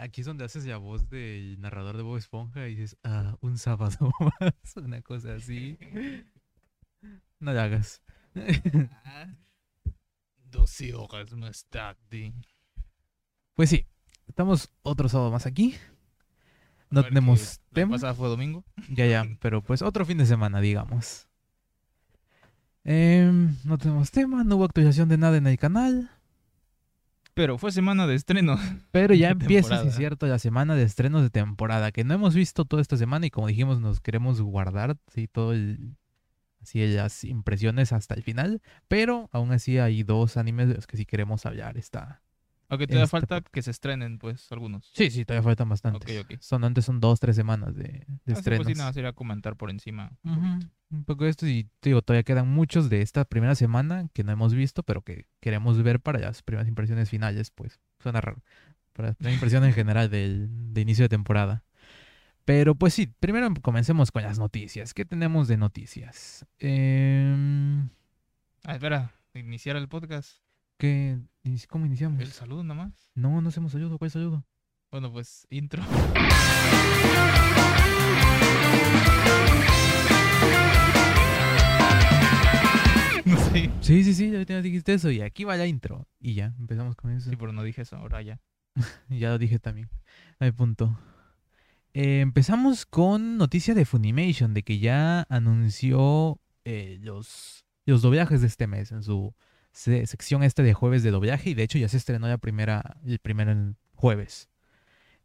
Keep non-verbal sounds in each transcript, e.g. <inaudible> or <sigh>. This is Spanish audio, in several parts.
aquí es donde haces la voz del narrador de Bob Esponja y dices, ah, un sábado <laughs> más, una cosa así. No la hagas. <laughs> Doce horas más tarde. Pues sí, estamos otro sábado más aquí. No tenemos tema. pasada fue domingo. Ya, ya, <laughs> pero pues otro fin de semana, digamos. Em, no tenemos tema, no hubo actualización de nada en el canal. Pero fue semana de estreno. <laughs> Pero ya empieza, es cierto, la semana de estrenos de temporada, que no hemos visto toda esta semana y como dijimos, nos queremos guardar, sí, todo el... Así las impresiones hasta el final, pero aún así hay dos animes de los que sí queremos hablar. Está... Aunque todavía Este, falta que se estrenen, pues, algunos. Sí, sí, todavía faltan bastantes. Son, antes son dos, tres semanas de, de pues estrenos. sí, nada, sería comentar por encima. un Ujú, poquito. Un poco de esto y digo, todavía quedan muchos de esta primera semana que no hemos visto, pero que queremos ver para las primeras impresiones finales, pues suena raro. Para la impresión en general del, de inicio de temporada. Pero pues sí, primero comencemos con las noticias. ¿Qué tenemos de noticias? Em, Ah, espera, iniciar el podcast. ¿Qué, inici- ¿Cómo iniciamos? El saludo nada más. No, no hacemos saludo. ¿Cuál saludo? Bueno, pues, intro. <laughs> no sé. Sí, sí, sí, ya dijiste eso y aquí va la intro. Y ya, empezamos con eso. Sí, pero no dije eso, ahora ya. <laughs> Ya lo dije también. No hay punto. Eh, empezamos con noticia de Funimation, de que ya anunció eh, los, los doblajes de este mes en su sección este de jueves de doblaje. Y de hecho ya se estrenó la primera, el primer jueves.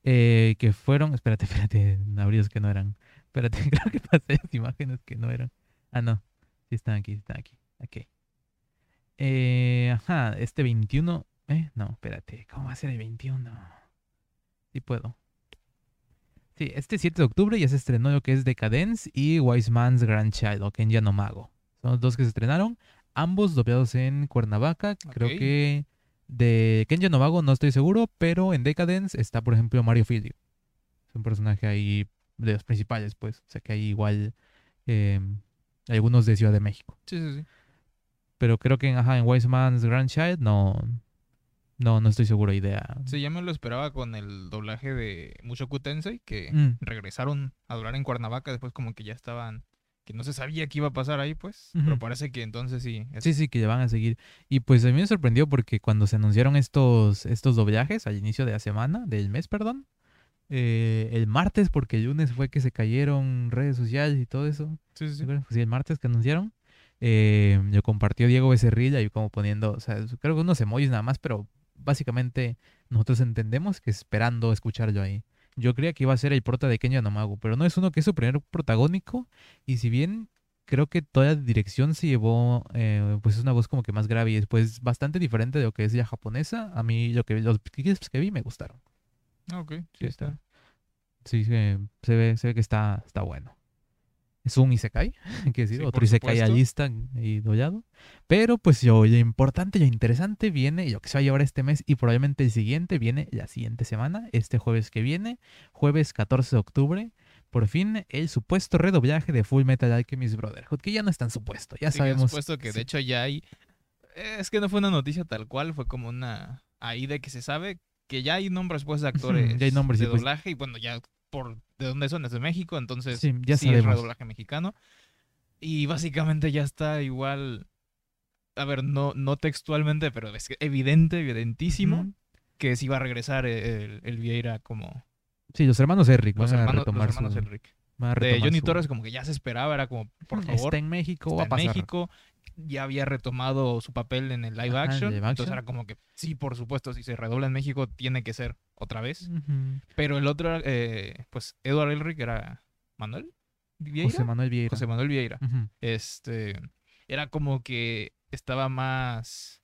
Eh, que fueron, espérate, <laughs> espérate, abridos que no eran. Espérate, <laughs> creo que pasé las imágenes que no eran. Ah, no. Sí están aquí, están aquí. Ok. Eh, ajá, este 21. Eh, no, espérate, ¿cómo va a ser el 21? Sí puedo. Sí, este 7 de octubre ya se estrenó lo que es Decadence y Wise Man's Grandchild o Kenya no Mago. Son los dos que se estrenaron, ambos doblados en Cuernavaca. Creo que de Kenya no Mago no estoy seguro, pero en Decadence está, por ejemplo, Mario Filio. Es un personaje ahí de los principales, pues. O sea que hay igual eh, algunos de Ciudad de México. Sí, sí, sí. Pero creo que en, ajá, en Wise Man's Grandchild no, no, no estoy seguro idea. Sí, ya me lo esperaba con el doblaje de Mushoku Tensei, que Mm. regresaron a doblar en Cuernavaca después como que ya estaban, que no se sabía qué iba a pasar ahí, pues. Pero parece que entonces sí. es- Sí, sí, que ya van a seguir. Y pues a mí me sorprendió porque cuando se anunciaron estos, estos doblajes al inicio de la semana, del mes, perdón, eh, el martes, porque el lunes fue que se cayeron redes sociales y todo eso. sí, sí, ¿se sí. Pues sí, el martes que anunciaron. Eh, lo compartió Diego Becerrilla y como poniendo, o sea, creo que unos emojis nada más, pero básicamente nosotros entendemos que esperando escucharlo ahí. Yo creía que iba a ser el prota de Kenya Nomago, pero no es uno que es su primer protagónico. Y si bien creo que toda la dirección se llevó, eh, pues es una voz como que más grave y después bastante diferente de lo que es la japonesa, a mí lo que los clips que vi me gustaron. Ah, ok, sí, Sí, está. está. Sí, se, se ve, se ve que está, está bueno. Es un Isekai, que decir, Sí, otro Isekai alista y dollado. Pero pues lo importante, lo interesante viene, y lo que se va a llevar este mes y probablemente el siguiente viene la siguiente semana, este jueves que viene, jueves 14 de octubre. Por fin, el supuesto redoblaje de Full Metal Alchemist Brotherhood, que ya no es tan supuesto, ya Sí, sabemos. supuesto que sí. de hecho ya hay. Es que no fue una noticia tal cual, fue como una. Ahí de que se sabe que ya hay nombres pues de actores ya hay nombres, de pues. doblaje y bueno, ya por de dónde son, es de México, entonces Sí, ya sí es redoblaje mexicano. Y básicamente ya está igual. A ver, no, no textualmente, pero es evidente, evidentísimo Ujú. que sí va a regresar el, el Vieira como Sí, los hermanos Eric los van a hermanos, los retomar hermanos su- a De retomar Johnny su- Torres como que ya se esperaba, era como, por favor, Está en México, está va a en pasar. México, ya había retomado su papel en el live Ajá, action, live entonces era como que sí, por supuesto, si se redobla en México tiene que ser otra vez. Pero el otro, eh, pues Edward Elric era Manuel Vieira. José Manuel Vieira. José Manuel Vieira. Este, era como que estaba más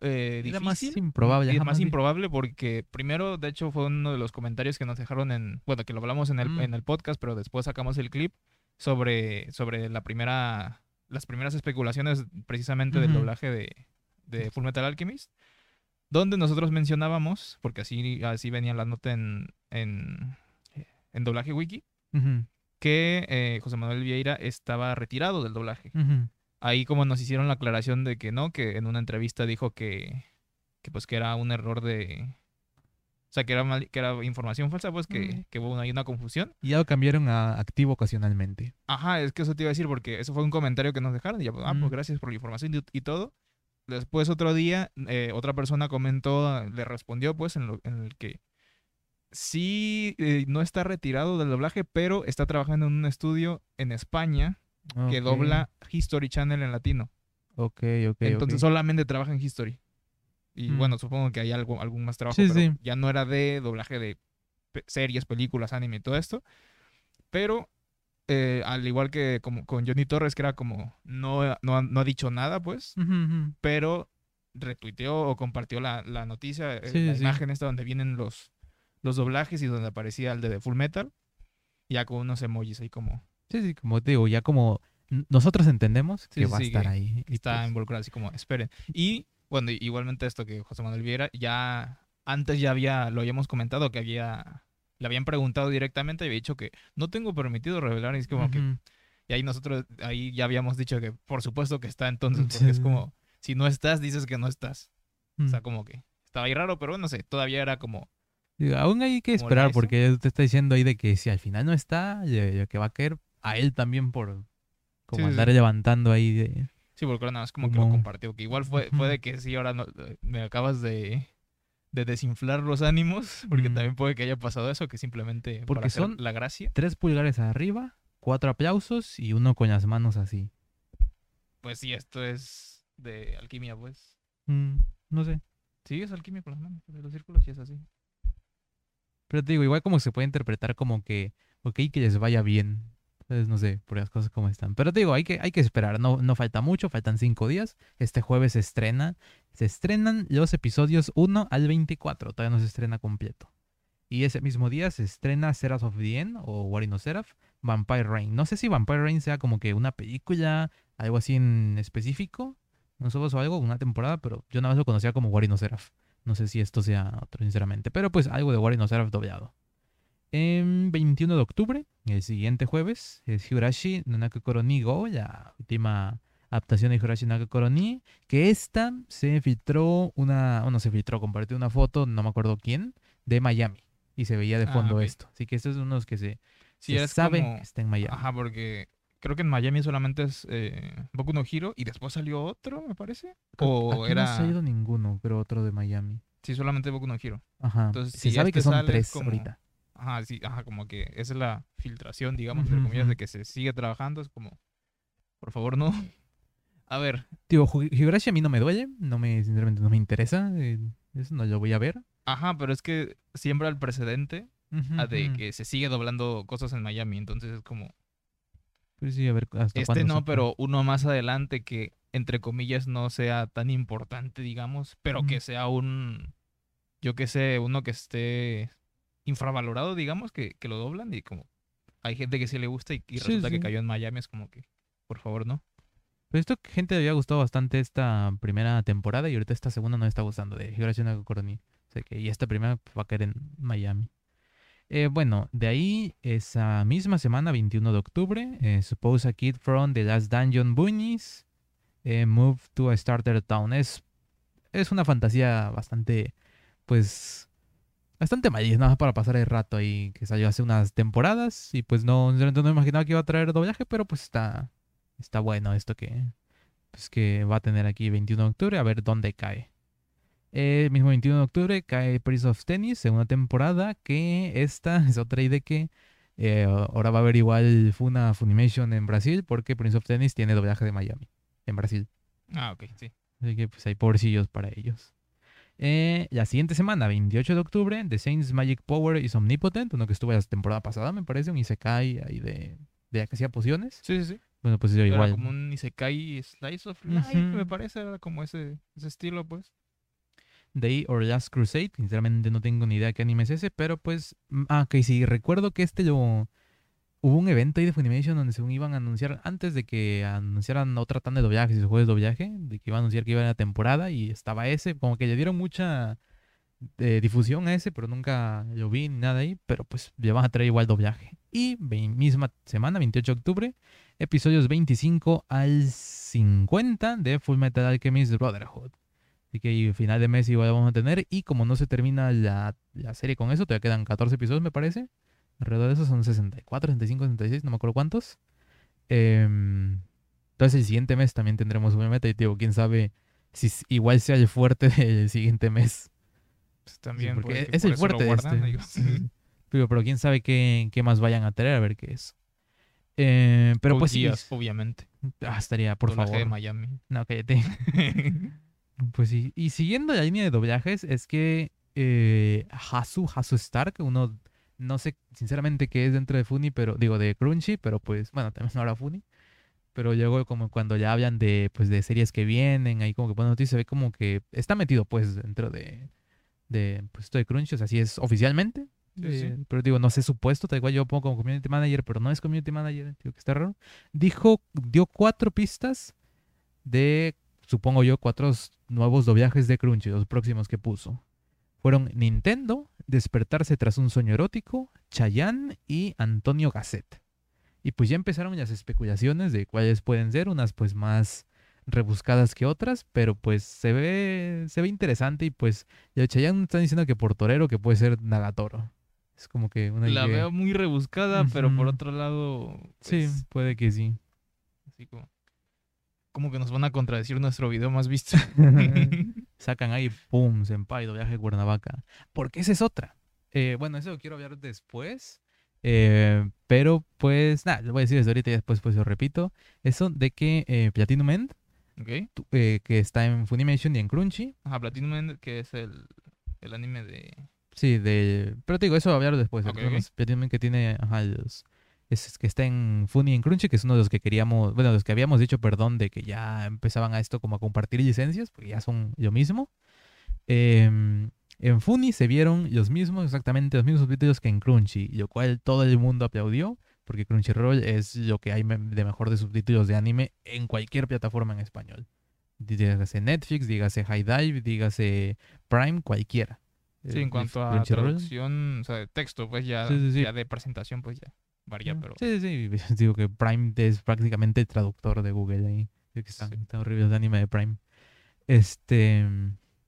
eh, Era difícil. más improbable. Es ajá, más improbable porque primero, de hecho, fue uno de los comentarios que nos dejaron en, bueno, que lo hablamos en el, Mm. en el podcast, pero después sacamos el clip sobre, sobre la primera, las primeras especulaciones precisamente del doblaje de, de Full Metal Alchemist, donde nosotros mencionábamos, porque así, así venía la nota en, en, en doblaje wiki, que eh, José Manuel Vieira estaba retirado del doblaje. Ahí como nos hicieron la aclaración de que no, que en una entrevista dijo que, que pues que era un error de sea, que era, mal- que era información falsa, pues que, Mm. que hubo ahí una confusión. Y ya lo cambiaron a activo ocasionalmente. Ajá, es que eso te iba a decir porque eso fue un comentario que nos dejaron. Y ya, pues, ah, pues gracias por la información y, y todo. Después otro día, eh, otra persona comentó, le respondió pues en, lo, en el que sí eh, no está retirado del doblaje, pero está trabajando en un estudio en España que dobla History Channel en latino. Ok, ok. Entonces solamente trabaja en History. Y Mm. bueno, supongo que hay algo, algún más trabajo, Sí, pero sí. ya no era de doblaje de pe- series, películas, anime y todo esto. Pero eh, al igual que como con Johnny Torres, que era como no, no, ha- no ha dicho nada, pues, pero retuiteó o compartió la, la noticia, eh, Sí, la sí. imagen esta donde vienen los, los doblajes y donde aparecía el de The Full Metal, ya con unos emojis ahí como Sí, sí, como te digo, ya como nosotros entendemos que sí, va a estar que ahí. y está pues, involucrado así como esperen. Y bueno, igualmente esto que José Manuel Viera, ya antes ya había, lo habíamos comentado, que había, le habían preguntado directamente y había dicho que no tengo permitido revelar, y es como que, y ahí nosotros, ahí ya habíamos dicho que por supuesto que está entonces, Sí, porque es como, si no estás, dices que no estás. O sea, como que estaba ahí raro, pero no sé, todavía era como, Digo, aún hay que esperar porque él te está diciendo ahí de que si al final no está, que va a caer a él también por como sí, andar sí. levantando ahí de... sí, porque nada más como que lo compartió, que igual fue, puede que sí, ahora no, eh, me acabas de... De desinflar los ánimos, porque Mm. también puede que haya pasado eso, que simplemente Porque para hacer son- la gracia. Tres pulgares arriba, cuatro aplausos y uno con las manos así. Pues sí, esto es de alquimia, pues. Mm, no sé. Sí, es alquimia con las manos, los círculos y es así. Pero te digo, igual como se puede interpretar como que, ok, que les vaya bien. Entonces, no sé, por las cosas como están. Pero te digo, hay que, hay que esperar. No, no falta mucho, faltan cinco días. Este jueves se estrena. Se estrenan los episodios 1 al 24. Todavía no se estrena completo. Y ese mismo día se estrena Seraph of the End o War no Seraph, Vampire Rain. No sé si Vampire Rain sea como que una película, algo así en específico. No sé o algo, una temporada, pero yo nada más lo conocía como War no Seraph. No sé si esto sea otro, sinceramente. Pero pues algo de War no Seraph doblado. En 21 de octubre, el siguiente jueves, es Higurashi no Nakakoro ni Go, la última adaptación de Higurashi no Nakakoro ni, que esta se filtró una, bueno, se filtró, compartió una foto, no me acuerdo quién, de Miami. Y se veía de Ah, fondo esto. Así que esto es uno de los que se, Sí, se sabe como... que está en Miami. Ajá, porque creo que en Miami solamente es eh, Boku no Hiro y después salió otro, me parece. O Aquí era... no ha salido ninguno, pero otro de Miami. Sí, solamente Boku no Hiro. Ajá. Entonces, se si sabe este que son sale, es tres como- ahorita. Ajá, sí, ajá, como que esa es la filtración, digamos, entre comillas, de que se sigue trabajando. Es como, por favor, no. <laughs> A ver, Ju- Higurashi a mí no me duele, no me, sinceramente no me interesa, eh, eso no lo voy a ver. ajá, pero es que siembra el precedente a de Ujú. que se sigue doblando cosas en Miami. Entonces es como, Pues sí, a ver hasta este no, se pero uno más adelante que, entre comillas, no sea tan importante, digamos, pero Ujú. que sea un, yo qué sé, uno que esté infravalorado, digamos, que, que lo doblan y como hay gente que sí le gusta y, y Sí, resulta sí. que cayó en Miami, es como que, por favor, no. Pero esto gente le había gustado bastante esta primera temporada y ahorita esta segunda no está gustando de Higurashi no. O sea que y esta primera va a caer en Miami. Eh, bueno, de ahí esa misma semana, 21 de octubre, eh, Suppose a Kid from The Last Dungeon Bunnies eh, Move to a Starter Town. Es, es una fantasía bastante, pues, bastante maíz, nada más para pasar el rato ahí, que salió hace unas temporadas y pues no, no imaginaba que iba a traer doblaje, pero pues está, está bueno esto que, pues, que va a tener aquí 21 de octubre, a ver dónde cae. El mismo 21 de octubre cae Prince of Tennis, segunda temporada, que esta <laughs> es otra idea que eh, ahora va a haber igual Funa Funimation en Brasil, porque Prince of Tennis tiene doblaje de Miami, en Brasil. Ah, ok, sí. Así que pues hay pobrecillos para ellos. Eh, la siguiente semana, 28 de octubre, The Saints Magic Power is Omnipotent, uno que estuvo la temporada pasada, me parece, un Isekai ahí de, de que hacía pociones. Sí, sí, sí. Bueno, pues yo Era igual. como un Isekai Slice of Life, me parece, era como ese, ese estilo, pues. Day or Last Crusade. Sinceramente no tengo ni idea qué anime es ese, pero pues. mm, Ah, ok, sí, recuerdo que este lo. Hubo un evento ahí de Funimation donde según iban a anunciar, antes de que anunciaran otra tanda de doblajes y su juego de doblaje, de que iban a anunciar que iba a la temporada y estaba ese, como que le dieron mucha eh, difusión a ese, pero nunca lo vi ni nada ahí, pero pues le van a traer igual doblaje. Y misma semana, 28 de octubre, episodios 25 al 50 de Full Metal Alchemist Brotherhood. Así que final de mes igual vamos a tener. Y como no se termina la, la serie con eso, todavía quedan 14 episodios, me parece. Alrededor de eso son 64, 65, 66, no me acuerdo cuántos. Em, entonces el siguiente mes también tendremos una meta. Y digo, quién sabe si igual sea el fuerte <laughs> del siguiente mes. Pues Sí, también porque es el fuerte de guardan, este. digo. <laughs> Sí. Pero, pero quién sabe qué, qué más vayan a traer, a ver qué es. Eh, <laughs> pero pues sí, Geass, obviamente. ah, estaría, por Doblaje de favor. Miami. No, cállate. Pues sí. Y siguiendo la línea de doblajes, es que eh, Hasu, Hasu Stark, uno no sé sinceramente qué es dentro de Funny, pero digo de Crunchy, pero pues bueno, también ahora Funny. Pero luego como cuando ya hablan de pues de series que vienen, ahí como que ponen noticias, se ve como que está metido pues dentro de de pues esto de Crunchy, o sea, así es oficialmente. Sí, eh, sí. Pero digo, no sé supuesto, tal igual yo pongo como community manager, pero no es community manager, digo que está raro. Dijo, dio cuatro pistas de, supongo yo, cuatro nuevos doblajes de Crunchy, los próximos que puso. Fueron Nintendo, Despertarse tras un sueño erótico, Chayanne y Antonio Gasset. Y pues ya empezaron las especulaciones de cuáles pueden ser, unas pues más rebuscadas que otras, pero pues se ve se ve interesante y pues ya Chayanne están diciendo que por torero que puede ser Nagatoro. Es como que una La idea. veo muy rebuscada, pero por otro lado. Sí, pues, puede que sí. Así como, como que nos van a contradecir nuestro video más visto. <laughs> <laughs> Sacan ahí, pum, Senpai, doblaje Cuernavaca. Porque esa es otra. Eh, bueno, eso lo quiero hablar después. eh, pero pues, nada, lo voy a decir desde ahorita y después pues lo repito. Eso de que eh, Platinum End, ¿Ok? tu- eh, que está en Funimation y en Crunchy. Ajá, Platinum End, que es el, el anime de. Sí, de... Pero te digo, eso lo voy a hablar después. Ok, son ok. los Platinum End que tiene, ajá, los... Es que está en Funny y en Crunchy, que es uno de los que queríamos, bueno, los que habíamos dicho, perdón, de que ya empezaban a esto como a compartir licencias, porque ya son lo mismo. Em, en Funny se vieron los mismos, exactamente los mismos subtítulos que en Crunchy, lo cual todo el mundo aplaudió, porque Crunchyroll es lo que hay de mejor de subtítulos de anime en cualquier plataforma en español. Dígase Netflix, dígase High Dive, dígase Prime, cualquiera. Sí, Eh, en cuanto a traducción, o sea, de texto, pues ya, Sí, sí, sí. ya de presentación, pues ya varía, pero. Sí, sí, sí. <laughs> Digo que Prime es prácticamente el traductor de Google ahí. Digo que están, Sí. están horribles de anime de Prime. Este.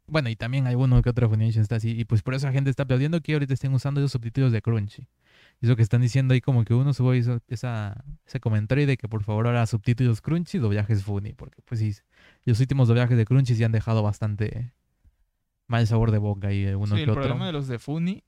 Bueno, y también hay uno que otro Funimation está así. Y pues por eso la gente está aplaudiendo que ahorita estén usando esos subtítulos de Crunchy. Y Eso que están diciendo ahí como que uno subió hizo esa, ese comentario de que por favor ahora subtítulos Crunchy, doblajes Funny. Porque pues sí, los últimos doblajes de Crunchy sí han dejado bastante mal sabor de boca y uno sí, que el otro. problema de los de Funny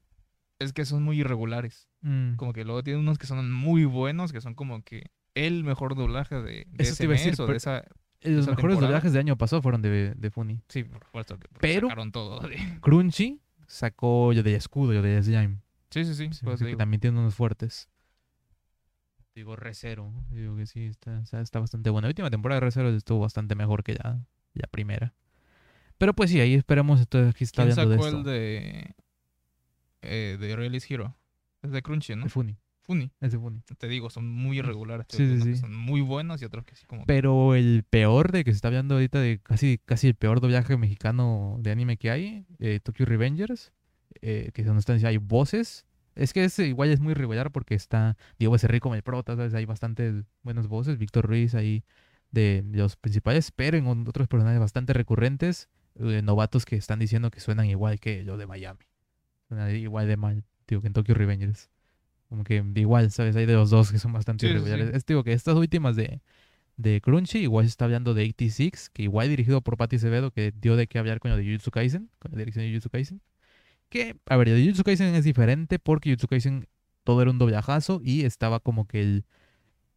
es que son muy irregulares. Mm. Como que luego tienen unos que son muy buenos, que son como que el mejor doblaje de, de Eso ese te iba a decir, mes o pero- de esa. Los esa mejores temporada. doblajes de año pasado fueron de, de Funny. Sí, por supuesto que Pero- sacaron todo. de- Crunchy sacó yo de escudo, yo de slime. Sí, sí, sí. Que también tiene unos fuertes. Digo, Recero. Digo que sí, está, está, bastante buena. La última temporada de Recero estuvo bastante mejor que la, la primera. Pero pues sí, ahí esperamos. Entonces aquí está ¿Quién hablando de sacó esto. el de. Eh, de Realist Hero? Es de Crunchy, ¿no? De Funny. Funny. Es de Funny. Te digo, son muy irregulares. Sí, sí, sí. Son muy buenos y otros que sí como... Pero el peor de que se está hablando ahorita de casi, casi el peor doblaje mexicano de anime que hay, eh, Tokyo Revengers, eh, que donde están diciendo hay voces. Es que es, igual es muy irregular porque está Diego Becerril como el prota, ¿sabes? Hay bastantes buenas voces, Víctor Ruiz ahí de los principales, pero en otros personajes bastante recurrentes, eh, novatos que están diciendo que suenan igual que los de Miami. Igual de mal, digo, que en Tokyo Revengers. Como que igual, ¿sabes? Hay de los dos que son bastante Sí. Es digo que estas últimas de, de Crunchy, igual se está hablando de 86, que igual dirigido por Patti Acevedo, que dio de qué hablar con lo de Jujutsu Kaisen, con la dirección de Jujutsu Kaisen. Que, a ver, de Jujutsu Kaisen es diferente porque Jujutsu Kaisen todo era un doblajazo y estaba como que el,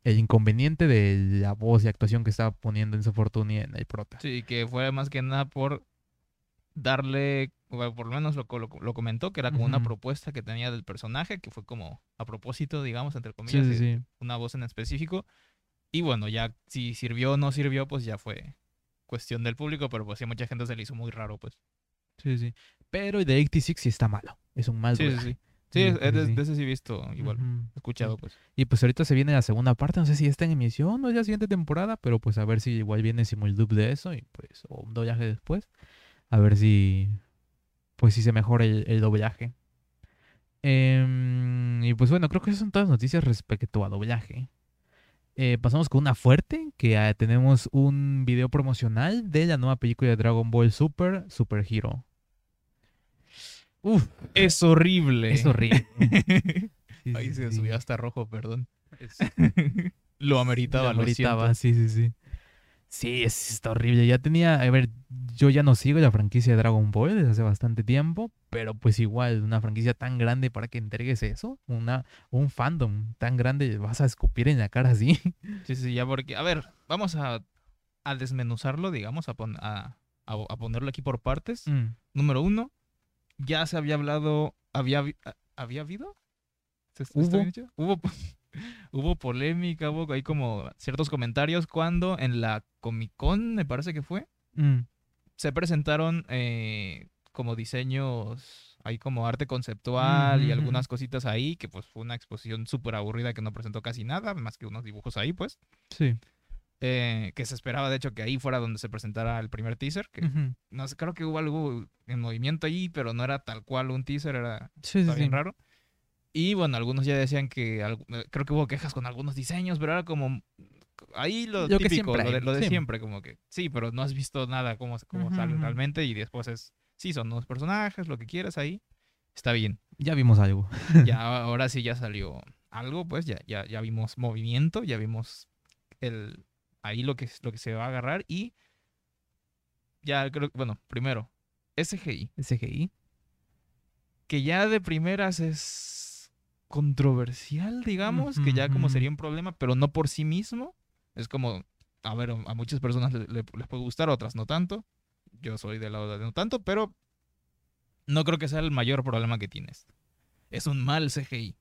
el inconveniente de la voz y actuación que estaba poniendo en Fortuny en el prota. Sí, que fue más que nada por darle, o por lo menos lo, co- lo, lo comentó, que era como una propuesta que tenía del personaje, que fue como a propósito, digamos, entre comillas, sí, sí. una voz en específico. Y bueno, ya si sirvió o no sirvió, pues ya fue cuestión del público, pero pues sí, a mucha gente se le hizo muy raro, pues. Sí, sí. Pero de 86 sí está malo. Es un mal Sí, sí, sí. Sí, es- Sí, es de, de ese sí he visto igual, escuchado, pues. Y pues ahorita se viene la segunda parte, no sé si está en emisión o es la siguiente temporada, pero pues a ver si igual viene simuldub de eso y pues o un doblaje después. A ver si pues si se mejora el, el doblaje. Em, y pues bueno, creo que esas son todas las noticias respecto a doblaje. Eh, pasamos con una fuerte, que ah, tenemos un video promocional de la nueva película de Dragon Ball Super, Super Hero. Uf, es horrible. Es horrible. <laughs> Sí, Ahí sí, se sí. subió hasta rojo, perdón. Es- <laughs> Lo ameritaba, Lo lo ameritaba, sí, sí, sí. Sí, es, está horrible. Ya tenía, a ver, yo ya no sigo la franquicia de Dragon Ball desde hace bastante tiempo, pero pues igual, una franquicia tan grande para que entregues eso, una, un fandom tan grande, vas a escupir en la cara así. <laughs> Sí, sí, ya porque, a ver, vamos a, a desmenuzarlo, digamos, a, pon- a, a- ponerlo aquí por partes. Mm, Número uno, ya se había hablado, había, ¿había habido? ¿Se- está Hubo. Hubo, po- hubo polémica, hubo ahí como ciertos comentarios cuando en la Comic Con, me parece que fue, mm, se presentaron eh, como diseños, ahí como arte conceptual y algunas cositas ahí, que pues fue una exposición súper aburrida que no presentó casi nada, más que unos dibujos ahí, pues. sí. eh, que se esperaba de hecho que ahí fuera donde se presentara el primer teaser, que no sé, creo que hubo algo en movimiento ahí, pero no era tal cual un teaser, era Sí, sí, está sí. bien raro. Y bueno, algunos ya decían que, eh, creo que hubo quejas con algunos diseños, pero era como ahí lo, típico, lo de, lo de sí. siempre, como que sí, pero no has visto nada cómo Ujú, sale realmente y después es, sí, son unos personajes, lo que quieras ahí, está bien. Ya vimos algo. <laughs> Ya ahora sí ya salió algo, pues ya, ya, ya vimos movimiento, ya vimos el ahí lo que, lo que se va a agarrar y ya creo, bueno, primero, SGI, SGI. que ya de primeras es controversial, digamos, que ya como sería un problema, pero no por sí mismo. Es como, a ver, a muchas personas le- le- les puede gustar, a otras no tanto. Yo soy del lado de no tanto, pero no creo que sea el mayor problema que tienes. Es un mal CGI.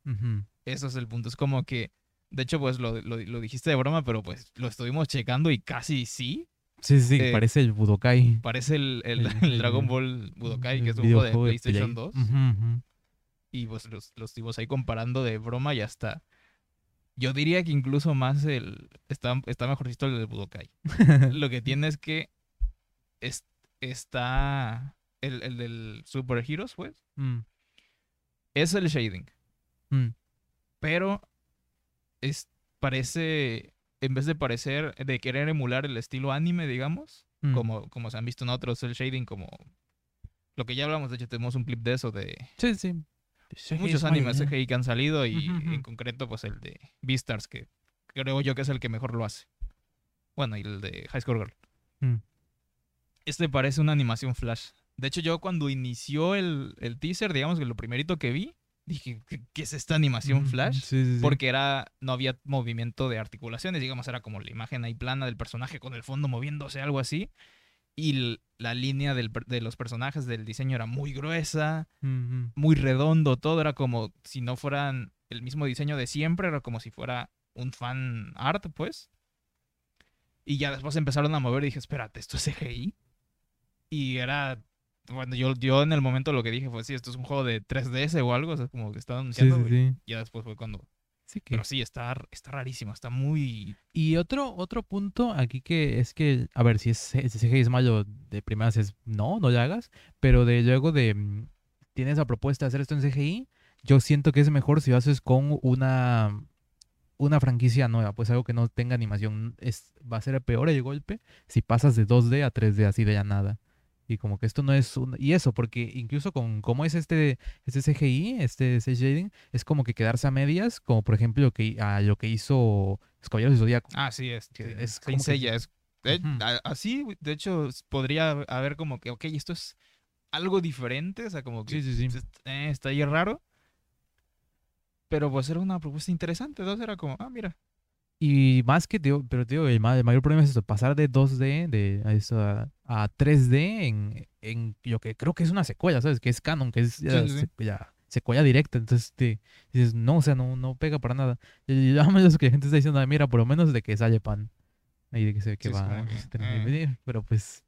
Eso es el punto. Es como que, de hecho, pues lo, lo- lo dijiste de broma, pero pues lo estuvimos checando y casi sí. Sí, sí, Eh, parece el Budokai. Parece el, el- El- <laughs> el Dragon <laughs> Ball Budokai, que es un juego de PlayStation Play. 2. Ujú, ujú. Y pues los, los estuvimos ahí comparando de broma y hasta. Yo diría que incluso más el. Está, está mejorcito el de Budokai. <laughs> Lo que tiene es que. es- está. El, el del Super Heroes, pues. Mm, Es el shading. mm. Pero. Es, parece. En vez de parecer. De querer emular el estilo anime, digamos. Mm. Como, como se han visto en otros, el shading, como. Lo que ya hablamos, de hecho, tenemos un clip de eso de. Sí, sí. Muchos animes CGI que han salido y en concreto pues el de Beastars que creo yo que es el que mejor lo hace. Bueno, y el de High School Girl. Mm. Este parece una animación flash. De hecho yo cuando inició el, el teaser, digamos que lo primerito que vi, dije, ¿qué, qué es esta animación Mm, flash? Sí, sí, sí. Porque era, no había movimiento de articulaciones, digamos, era como la imagen ahí plana del personaje con el fondo moviéndose, algo así. Y la línea del de los personajes del diseño era muy gruesa, muy redondo, todo era como si no fueran el mismo diseño de siempre, era como si fuera un fan art, pues. Y ya después empezaron a mover y dije, espérate, ¿esto es CGI? Y era, bueno, yo, yo en el momento lo que dije fue, sí, esto es un juego de 3DS o algo, o sea, como que estaba Sí, anunciando. sí, y. Ya después fue cuando... Sí que- Pero sí, está, está rarísimo, está muy... Y otro, otro punto aquí que es que, a ver, si es si CGI es malo, de primeras es no, no lo hagas, pero de luego de mm, tienes la propuesta de hacer esto en CGI, yo siento que es mejor si lo haces con una una franquicia nueva, pues algo que no tenga animación, es va a ser peor el golpe si pasas de 2D a 3D así de ya nada. Y como que esto no es un... Y eso, porque incluso con cómo es este, este CGI, este cel shading, es como que quedarse a medias, como por ejemplo lo que, a lo que hizo los Caballeros del Zodíaco. Ah, sí, es, Que es es como que- es- así, de hecho, podría haber como que, ok, esto es algo diferente, o sea, como que Sí, sí, sí. eh, está ahí raro. Pero pues era una propuesta interesante, entonces era como, ah, mira. Y más que, tío, pero tío, el, ma- el mayor problema es esto, pasar de 2D de, a, eso, a, a 3D en, en lo que creo que es una secuela, ¿sabes? Que es canon, que es ya, Sí, sí, sí. se- ya secuela directa. Entonces te dices, no, o sea, no, no pega para nada. Y ya <laughs> menos que la gente está diciendo, "Ay, mira, por lo menos de que sale pan. Ahí de que se ve que Sí, va a eh. venir. Pero pues,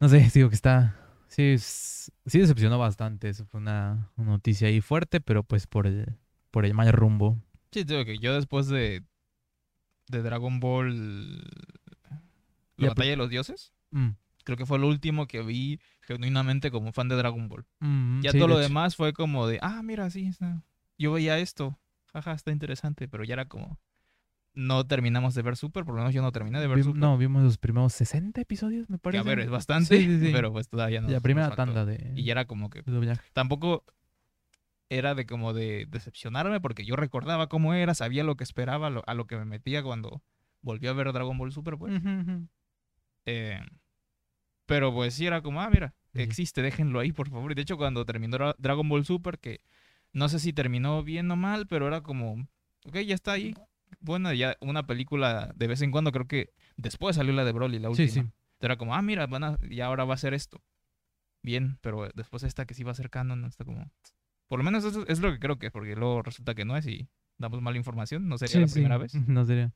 no sé, <laughs> digo que está... Sí, es- sí decepcionó bastante. Eso fue una, una noticia ahí fuerte, pero pues por el, por el mal rumbo. Sí, digo que yo después de, de Dragon Ball, la batalla de los dioses, Mm, creo que fue lo último que vi genuinamente como fan de Dragon Ball. mm, Ya sí, todo lo hecho. demás fue como de, ah, mira, sí, está. yo veía esto, jaja, está interesante, pero ya era como, no terminamos de ver Super, por lo menos yo no terminé de ver Super. no, vimos los primeros 60 episodios, me que parece. a ver, es bastante, Sí, sí, sí. pero pues todavía no. la primera tanda de, Y ya era como que tampoco era de como de decepcionarme porque yo recordaba cómo era, sabía lo que esperaba, lo- a lo que me metía cuando volví a ver Dragon Ball Super, pues. Eh, pero pues sí era como, ah, mira, existe, déjenlo ahí, por favor. Y de hecho, cuando terminó Dra- Dragon Ball Super, que no sé si terminó bien o mal, pero era como, ok, ya está ahí. Bueno, ya una película de vez en cuando, creo que después salió la de Broly, la última. Sí, sí. Era como, ah, mira, van a, y ahora va a ser esto. Bien, pero después esta que sí va a ser canon, está como... Por lo menos eso es lo que creo que es, porque luego resulta que no es y damos mala información, no sería Sí, la primera vez. <laughs> No sería.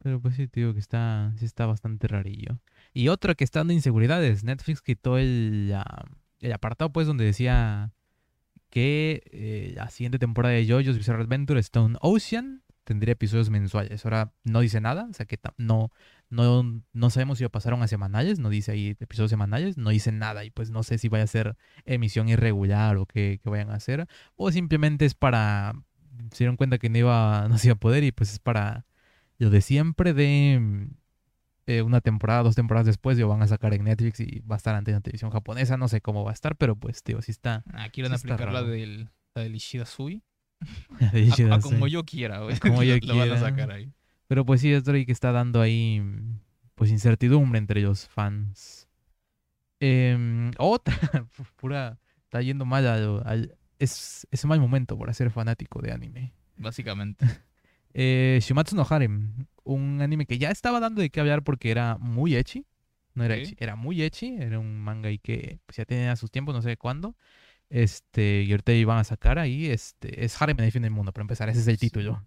Pero pues sí, te digo que está, sí está bastante rarillo. Y otra que está dando inseguridades. Netflix quitó el, ah, el apartado, pues, donde decía que eh, la siguiente temporada de JoJo's Bizarre Adventure Stone Ocean tendría episodios mensuales. Ahora no dice nada, o sea que no, no, no sabemos si lo pasaron a semanales, no dice ahí episodios semanales, no dice nada y pues no sé si vaya a ser emisión irregular o qué, qué vayan a hacer. O simplemente es para, se dieron cuenta que no iba, <laughs> no se iba a poder y pues es para lo de siempre de eh, una temporada, dos temporadas después lo van a sacar en Netflix y va a estar ante la televisión japonesa, no sé cómo va a estar, pero pues tío, sí está. Ah, quieren Sí aplicar la del, la del Ishida Sui. Sí, <laughs> A, a como yo quiera, güey. como <laughs> yo lo, lo van a quiera. sacar ahí. Pero pues sí, es Drake que está dando ahí pues incertidumbre entre los fans. Em, otra, <laughs> pura, está yendo mal al, al- es, es mal momento para ser fanático de anime. Básicamente. Eh, Shumatsu no Harem, un anime que ya estaba dando de qué hablar porque era muy ecchi. No era Ok. ecchi, era muy ecchi. Era un manga y que pues, ya tenía sus tiempos, no sé cuándo. Este, y ahorita iban a sacar ahí, este, es Harem en el fin del mundo, para empezar, ese es el título.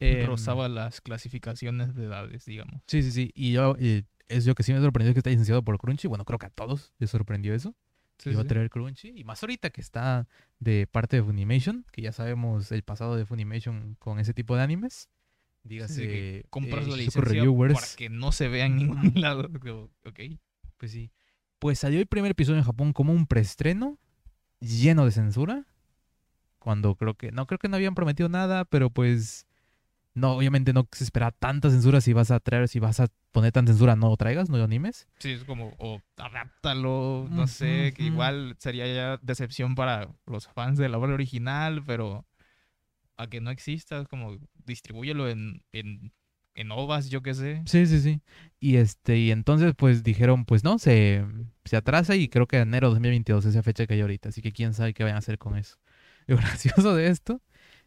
Em, Rozaba las clasificaciones de edades, digamos. Sí, sí, sí. Y yo, eh, es lo que sí me sorprendió que está licenciado por Crunchy. Bueno, creo que a todos les sorprendió eso. Sí, Iba a traer Crunchy. Y más ahorita que está de parte de Funimation, que ya sabemos el pasado de Funimation con ese tipo de animes. Dígase, Sí, que compras eh, la licencia Reviewers. para que no se vea en ningún <laughs> lado. Ok. Pues sí. Pues salió el primer episodio en Japón como un preestreno lleno de censura. Cuando creo que. No, creo que no habían prometido nada, pero pues. No, obviamente no se espera tanta censura si vas a traer, si vas a poner tanta censura, no lo traigas, no lo animes. Sí, es como, o adáptalo, no sé, que igual sería ya decepción para los fans de la obra original, pero a que no exista, es como distribúyelo en, en, en ovas, yo qué sé. Sí, sí, sí. Y este, y entonces pues dijeron, pues no, se, se atrasa y creo que enero de 2022 es esa fecha que hay ahorita, así que quién sabe qué vayan a hacer con eso. <laughs> Lo gracioso de esto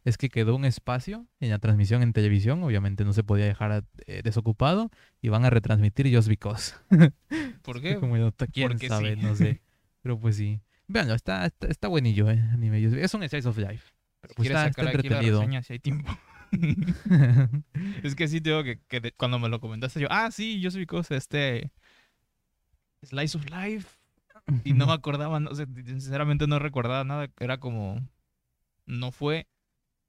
es que quedó un espacio en la transmisión en televisión, obviamente no se podía dejar eh, desocupado y van a retransmitir Just Because. <laughs> ¿Por qué? Como yo, quién Porque sabe, sí. no sé. Pero pues sí. Veanlo, está, está, está buenillo, eh, anime. Just- Es un slice of life. Pero pues ¿Quieres está, está sacar aquí la entretenido. reseña si hay tiempo? <laughs> es que sí tengo que, que de- cuando me lo comentaste yo, ah, sí, soy cosa, este Slice of Life. Y no me <laughs> acordaba, no sé, sinceramente no recordaba nada. Era como. No fue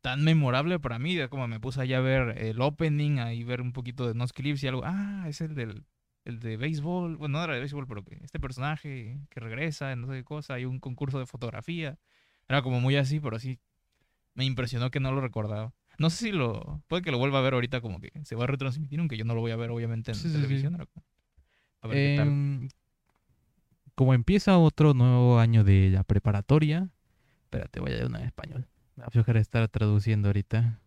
tan memorable para mí. como me puse allá a ver el opening, ahí ver un poquito de unos clips y algo. Ah, es el del. El de béisbol. Bueno, no era de béisbol, pero que este personaje que regresa, no sé qué cosa. Hay un concurso de fotografía. Era como muy así, pero sí. Me impresionó que no lo recordaba. No sé si lo. Puede que lo vuelva a ver ahorita, como que se va a retransmitir, aunque yo no lo voy a ver, obviamente, en Sí, sí, sí. televisión. era como, a ver qué tal. Em, como empieza otro nuevo año de la preparatoria. Espérate, voy a leer una en español. Me va a estar traduciendo ahorita.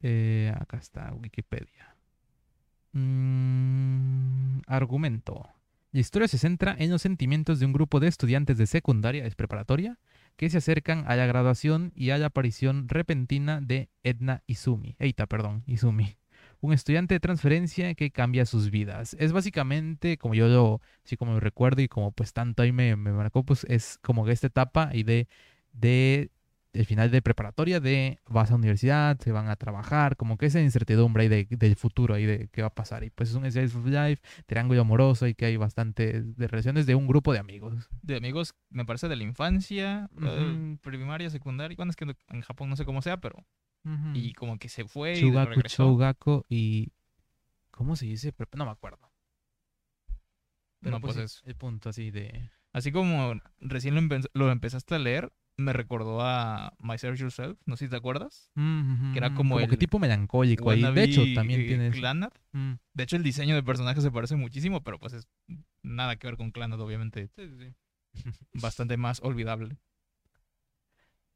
Eh, acá está, Wikipedia. Mm, argumento. La historia se centra en los sentimientos de un grupo de estudiantes de secundaria, es preparatoria, que se acercan a la graduación y a la aparición repentina de Edna Izumi. Eita, perdón, Izumi. Un estudiante de transferencia que cambia sus vidas. Es básicamente, como yo lo, como recuerdo y como pues tanto ahí me, me marcó, pues es como que esta etapa y de, de el final de preparatoria de vas a universidad, se van a trabajar, como que esa incertidumbre ahí de, del futuro ahí de qué va a pasar. Y pues es un slice of life, triángulo amoroso y que hay bastante de relaciones de un grupo de amigos. de amigos, me parece, de la infancia, eh, primaria, secundaria. Bueno, es que en Japón no sé cómo sea, pero. Y como que se fue y Chugaku, regresó. Y... ¿Cómo se dice? No me acuerdo. Pero No, pues, pues es- el punto así de... Así como recién lo, empe- lo empezaste a leer, me recordó a My Search Yourself, no sé si te acuerdas. Mm, que era mm, como que el tipo melancólico ahí. De hecho, también eh, tiene... Mm. De hecho, el diseño de personaje se parece muchísimo, pero pues es nada que ver con Clannad, obviamente. <laughs> Bastante más olvidable.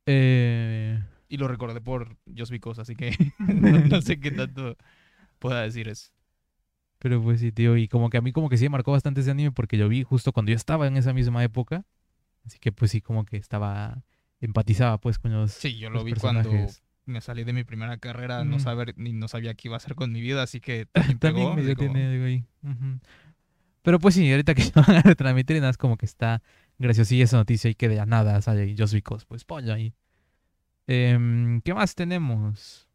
Eh, Y lo recordé por Just Because, así que <laughs> <laughs> no, no sé qué tanto pueda decir eso. pero pues sí, tío. Y como que a mí como que sí me marcó bastante ese anime porque lo vi justo cuando yo estaba en esa misma época. Así que pues sí, como que estaba... Empatizaba pues con los... Sí, yo los lo vi cuando me salí de mi primera carrera, no saber ni no sabía qué iba a hacer con mi vida, así que <laughs> también, También pegó, medio tiene algo ahí. Pero pues sí, ahorita que <laughs> van a retransmitir, nada, es como que está graciosilla esa noticia y que de la nada sale Just Because, pues pollo ahí. Em, ¿Qué más tenemos?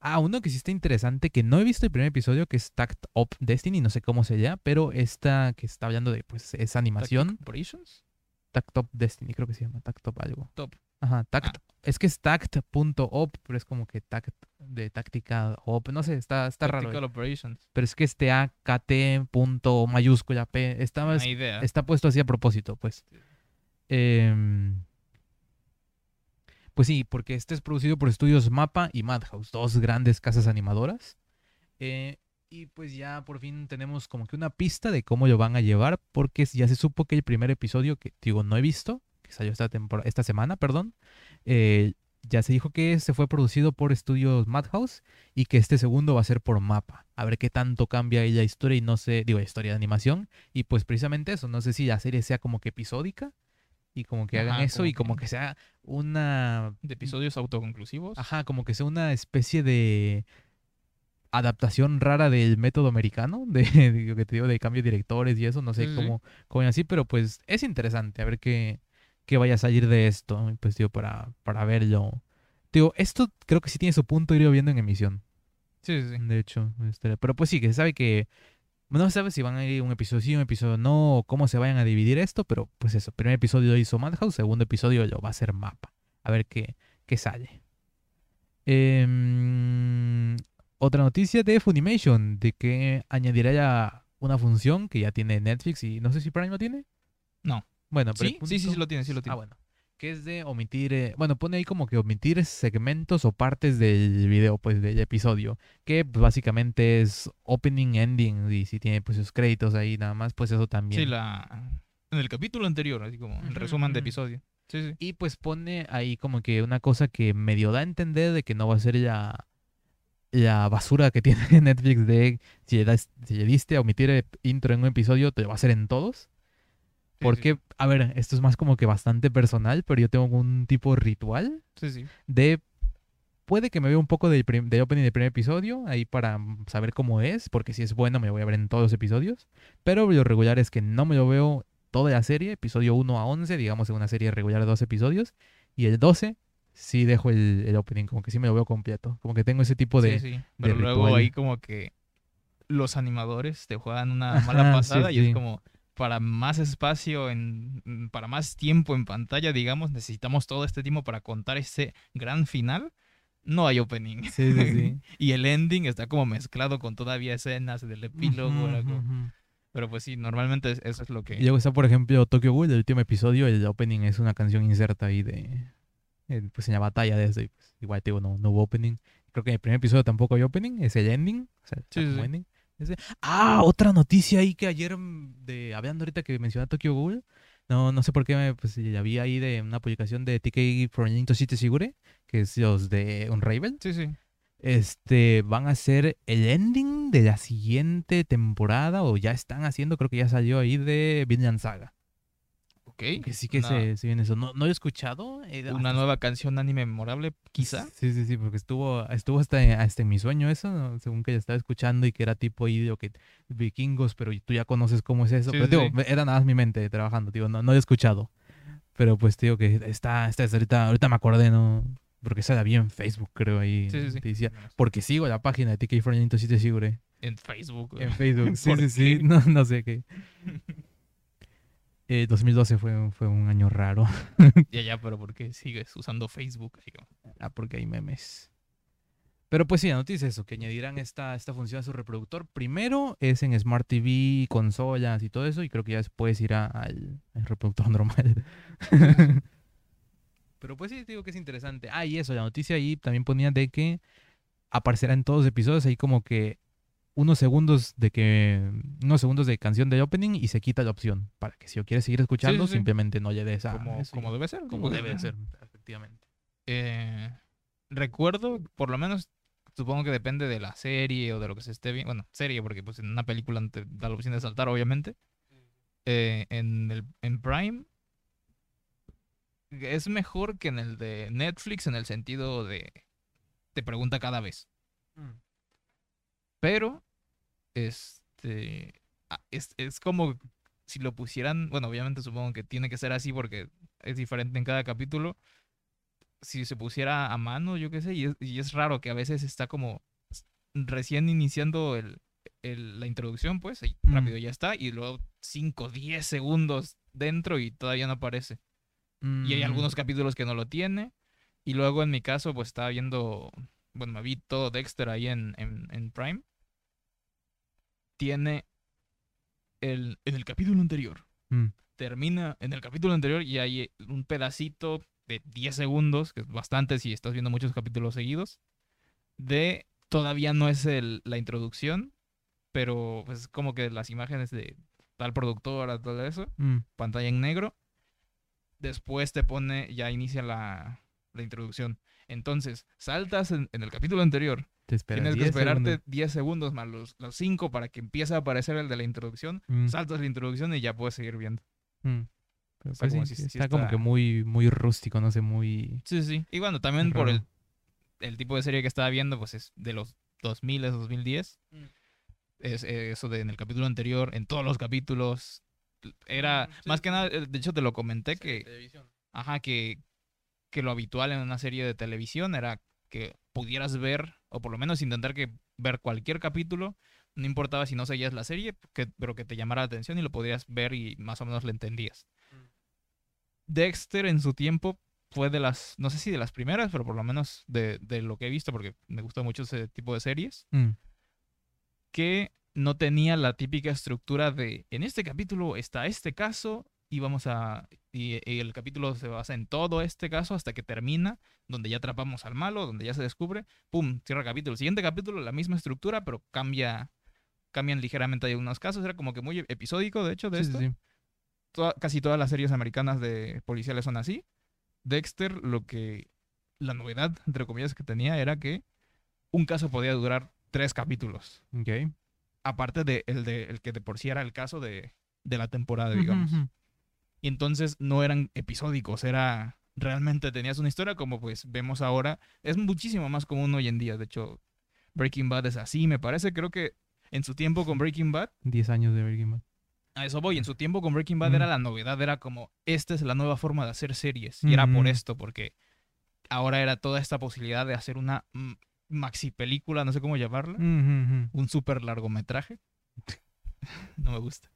Ah, uno que sí está interesante, que no he visto el primer episodio, que es Tact Up Destiny, no sé cómo se llama, pero esta que está hablando de, pues, esa animación. Tact Up Destiny, creo que se llama, Tact Up algo. Top. Ajá, Tact. Es que es tact.op, pero es como que tact de táctica op, no sé, está, está raro. Tactical Operations. Pero es que este AKT punto mayúscula P está, idea. está puesto así a propósito, pues. Em, pues sí, porque este es producido por estudios Mapa y Madhouse, dos grandes casas animadoras. Eh, y pues ya por fin tenemos como que una pista de cómo lo van a llevar, porque ya se supo que el primer episodio, que digo, no he visto, que salió esta, tempora- esta semana, perdón, eh, ya se dijo que se fue producido por estudios Madhouse y que este segundo va a ser por Mapa. A ver qué tanto cambia ahí la historia y no sé, digo, la historia de animación. Y pues precisamente eso, no sé si la serie sea como que episódica y como que hagan eso como y como que- sea una de episodios autoconclusivos. Ajá, como que sea una especie de adaptación rara del método americano, de, <laughs> de lo que te digo, de cambio de directores y eso, no sé cómo, cómo así, pero pues es interesante a ver qué, qué vaya a salir de esto, pues digo, para, para verlo. Digo, esto creo que sí tiene su punto irlo viendo en emisión, Sí, sí, sí. de hecho, este, pero pues sí, que se sabe que no se sabe si van a ir un episodio sí, un episodio no, o cómo se vayan a dividir esto, pero pues eso, primer episodio lo hizo Madhouse, segundo episodio lo va a hacer Mapa. A ver qué, qué sale. Em, otra noticia de Funimation, de que añadirá ya una función que ya tiene Netflix y no sé si Prime lo tiene. No. Bueno, pero Sí, sí, sí, sí lo tiene, sí lo Ah, bueno. Que es de omitir, eh, bueno, pone ahí como que omitir segmentos o partes del video, pues del episodio, que pues, básicamente es opening, ending, y si tiene pues sus créditos ahí nada más, pues eso también. Sí, la... En el capítulo anterior, así como el resumen de episodio. Sí, sí. Y pues pone ahí como que una cosa que medio da a entender de que no va a ser la, la basura que <laughs> tiene Netflix de si le, das- si le diste a omitir intro en un episodio, te lo va a hacer en todos. Sí, Porque, a ver, esto es más como que bastante personal, pero yo tengo un tipo ritual Sí, sí. de... Puede que me vea un poco del, del opening del primer episodio, ahí para saber cómo es, porque si es bueno me lo voy a ver en todos los episodios. Pero lo regular es que no me lo veo toda la serie, episodio 1 a 11, digamos en una serie regular de 12 episodios. Y el 12 sí dejo el, el opening, como que sí me lo veo completo. Como que tengo ese tipo de... sí, sí. Pero luego ritual. ahí como que los animadores te juegan una mala pasada y es como para más espacio en mm, para más tiempo en pantalla, digamos, necesitamos todo este tiempo para contar ese gran final. No hay opening. Sí, sí, sí. <laughs> y el ending está como mezclado con todavía escenas del epílogo. Ujú, ujú. Pero pues sí, normalmente es- eso es lo que... luego está, por ejemplo, Tokyo Ghoul, el último episodio, el opening es una canción inserta ahí de... en, pues en la batalla de eso. y, pues, igual te digo, no, no hubo opening. Creo que en el primer episodio tampoco hay opening, es el ending. O sea, Sí, sí. ending. Ah, otra noticia ahí que ayer, mm, de hablando ahorita que mencioné Tokyo Ghoul. No, no sé por qué, me- pues ya vi ahí de una publicación de TK for Nintendo City Sigure, que es los de Unravel. Sí, sí. Este, van a hacer el ending de la siguiente temporada, o ya están haciendo, creo que ya salió ahí de Vinland Saga. Ok. Que sí que una, se, se viene eso. No, no he escuchado. eh, una nueva canción anime memorable, quizá. Sí, sí, sí, porque estuvo, estuvo hasta, hasta en mi sueño eso, ¿no? según que ya estaba escuchando y que era tipo ahí de que vikingos, pero tú ya conoces cómo es eso. Sí, pero sí, digo, sí. era nada más mi mente trabajando, digo, no, no he escuchado. Pero pues digo que está, está ahorita, ahorita me acordé, ¿no? Porque esa la vi en Facebook, creo, ahí. Sí, sí, sí. te decía, porque sigo la página de TK for Nintendo City Sigure. En Facebook. En Facebook, <laughs> sí, ¿Por sí, sí, qué? <laughs> no, no sé qué. <laughs> Eh, 2012 fue, un- fue un año raro. <laughs> Ya, ya, pero ¿por qué sigues usando Facebook? Ah, porque hay memes. Pero pues sí, la noticia es eso, que añadirán esta, esta función a su reproductor. Primero es en Smart TV, consolas y todo eso, y creo que ya después irá al, al reproductor <laughs> normal. Pero pues sí, digo que es interesante. Ah, y eso, la noticia ahí también ponía de que aparecerá en todos los episodios ahí como que unos segundos de que unos segundos de canción de opening y se quita la opción para que si yo quieres seguir escuchando sí. simplemente no le des a como, eso y- como debe ser. como debe ser efectivamente Eh, recuerdo, por lo menos, supongo que depende de la serie o de lo que se esté viendo. Bueno, serie, porque pues en una película no te da la opción de saltar, obviamente. Eh, en, el, en Prime es mejor que en el de Netflix en el sentido de te pregunta cada vez. Pero, este, ah, es, es como si lo pusieran, bueno, obviamente supongo que tiene que ser así porque es diferente en cada capítulo. Si se pusiera a mano, yo qué sé, y es, y es raro que a veces está como recién iniciando el, el- la introducción, pues, y Mm. rápido ya está, y luego 5, 10 segundos dentro y todavía no aparece. Y hay Mm, algunos capítulos que no lo tiene. Y luego en mi caso, pues estaba viendo, bueno, me vi todo Dexter ahí en, en, en Prime. Tiene el, en el capítulo anterior. mm, Termina en el capítulo anterior y hay un pedacito de 10 segundos, que es bastante si estás viendo muchos capítulos seguidos, de todavía no es el, la introducción, pero pues como que las imágenes de tal productora, todo eso mm. pantalla en negro. Después te pone, ya inicia la, la introducción. Entonces, saltas en, en el capítulo anterior. Te esperas Tienes que 10 esperarte segundos. 10 segundos más los, los 5 para que empiece a aparecer el de la introducción. Mm, Saltas la introducción y ya puedes seguir viendo. mm. Pero está pues como sí, si- sí, si está como que muy muy rústico no sé muy Sí, sí. Y bueno, también por el, el tipo de serie que estaba viendo, pues es de los 2000, 2010. Mm. Es eh, eso de en el capítulo anterior, en todos los capítulos. Era, Mm, sí, más que nada, eh, de hecho te lo comenté que televisión Ajá, que, que lo habitual en una serie de televisión era que pudieras ver, o por lo menos intentar que ver cualquier capítulo, no importaba si no seguías la serie, que, pero que te llamara la atención y lo podías ver y más o menos lo entendías. Mm. Dexter en su tiempo fue de las, no sé si de las primeras, pero por lo menos de, de lo que he visto, porque me gusta mucho ese tipo de series, Mm, que no tenía la típica estructura de en este capítulo está este caso y vamos a y, y el capítulo se basa en todo este caso hasta que termina donde ya atrapamos al malo donde ya se descubre pum cierra capítulo. Siguiente capítulo la misma estructura pero cambia cambian ligeramente algunos casos. Era como que muy episódico de hecho de sí, sí, esto. sí. Toda- casi todas las series americanas de policiales son así. Dexter lo que la novedad entre comillas que tenía era que un caso podía durar tres capítulos. Aparte de el, de el que de por sí era el caso de, de la temporada, digamos. Y entonces no eran episódicos, era realmente tenías una historia como pues vemos ahora. Es muchísimo más común hoy en día, de hecho Breaking Bad es así, me parece, creo que en su tiempo con Breaking Bad, 10 años de Breaking Bad a eso voy, en su tiempo con Breaking Bad era la novedad, era como esta es la nueva forma de hacer series. Y era por esto, porque ahora era toda esta posibilidad de hacer una maxi película, no sé cómo llamarla. Un super largometraje. <laughs> no me gusta.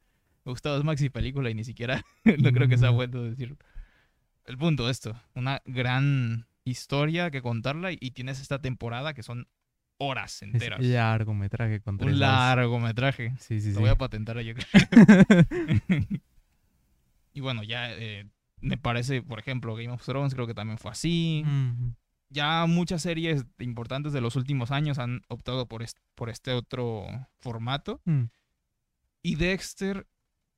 Me gusta dos maxi película y ni siquiera <laughs> no creo que sea Mm. bueno decirlo. El punto esto, una gran historia que contarla y, y tienes esta temporada que son horas Es enteras. largometraje con tres un largometraje. Sí, sí, Lo sí. voy a patentar yo creo. <laughs> <laughs> y bueno, ya eh, me parece, por ejemplo, Game of Thrones creo que también fue así. Ya muchas series importantes de los últimos años han optado por, est- por este otro formato. Mm. Y Dexter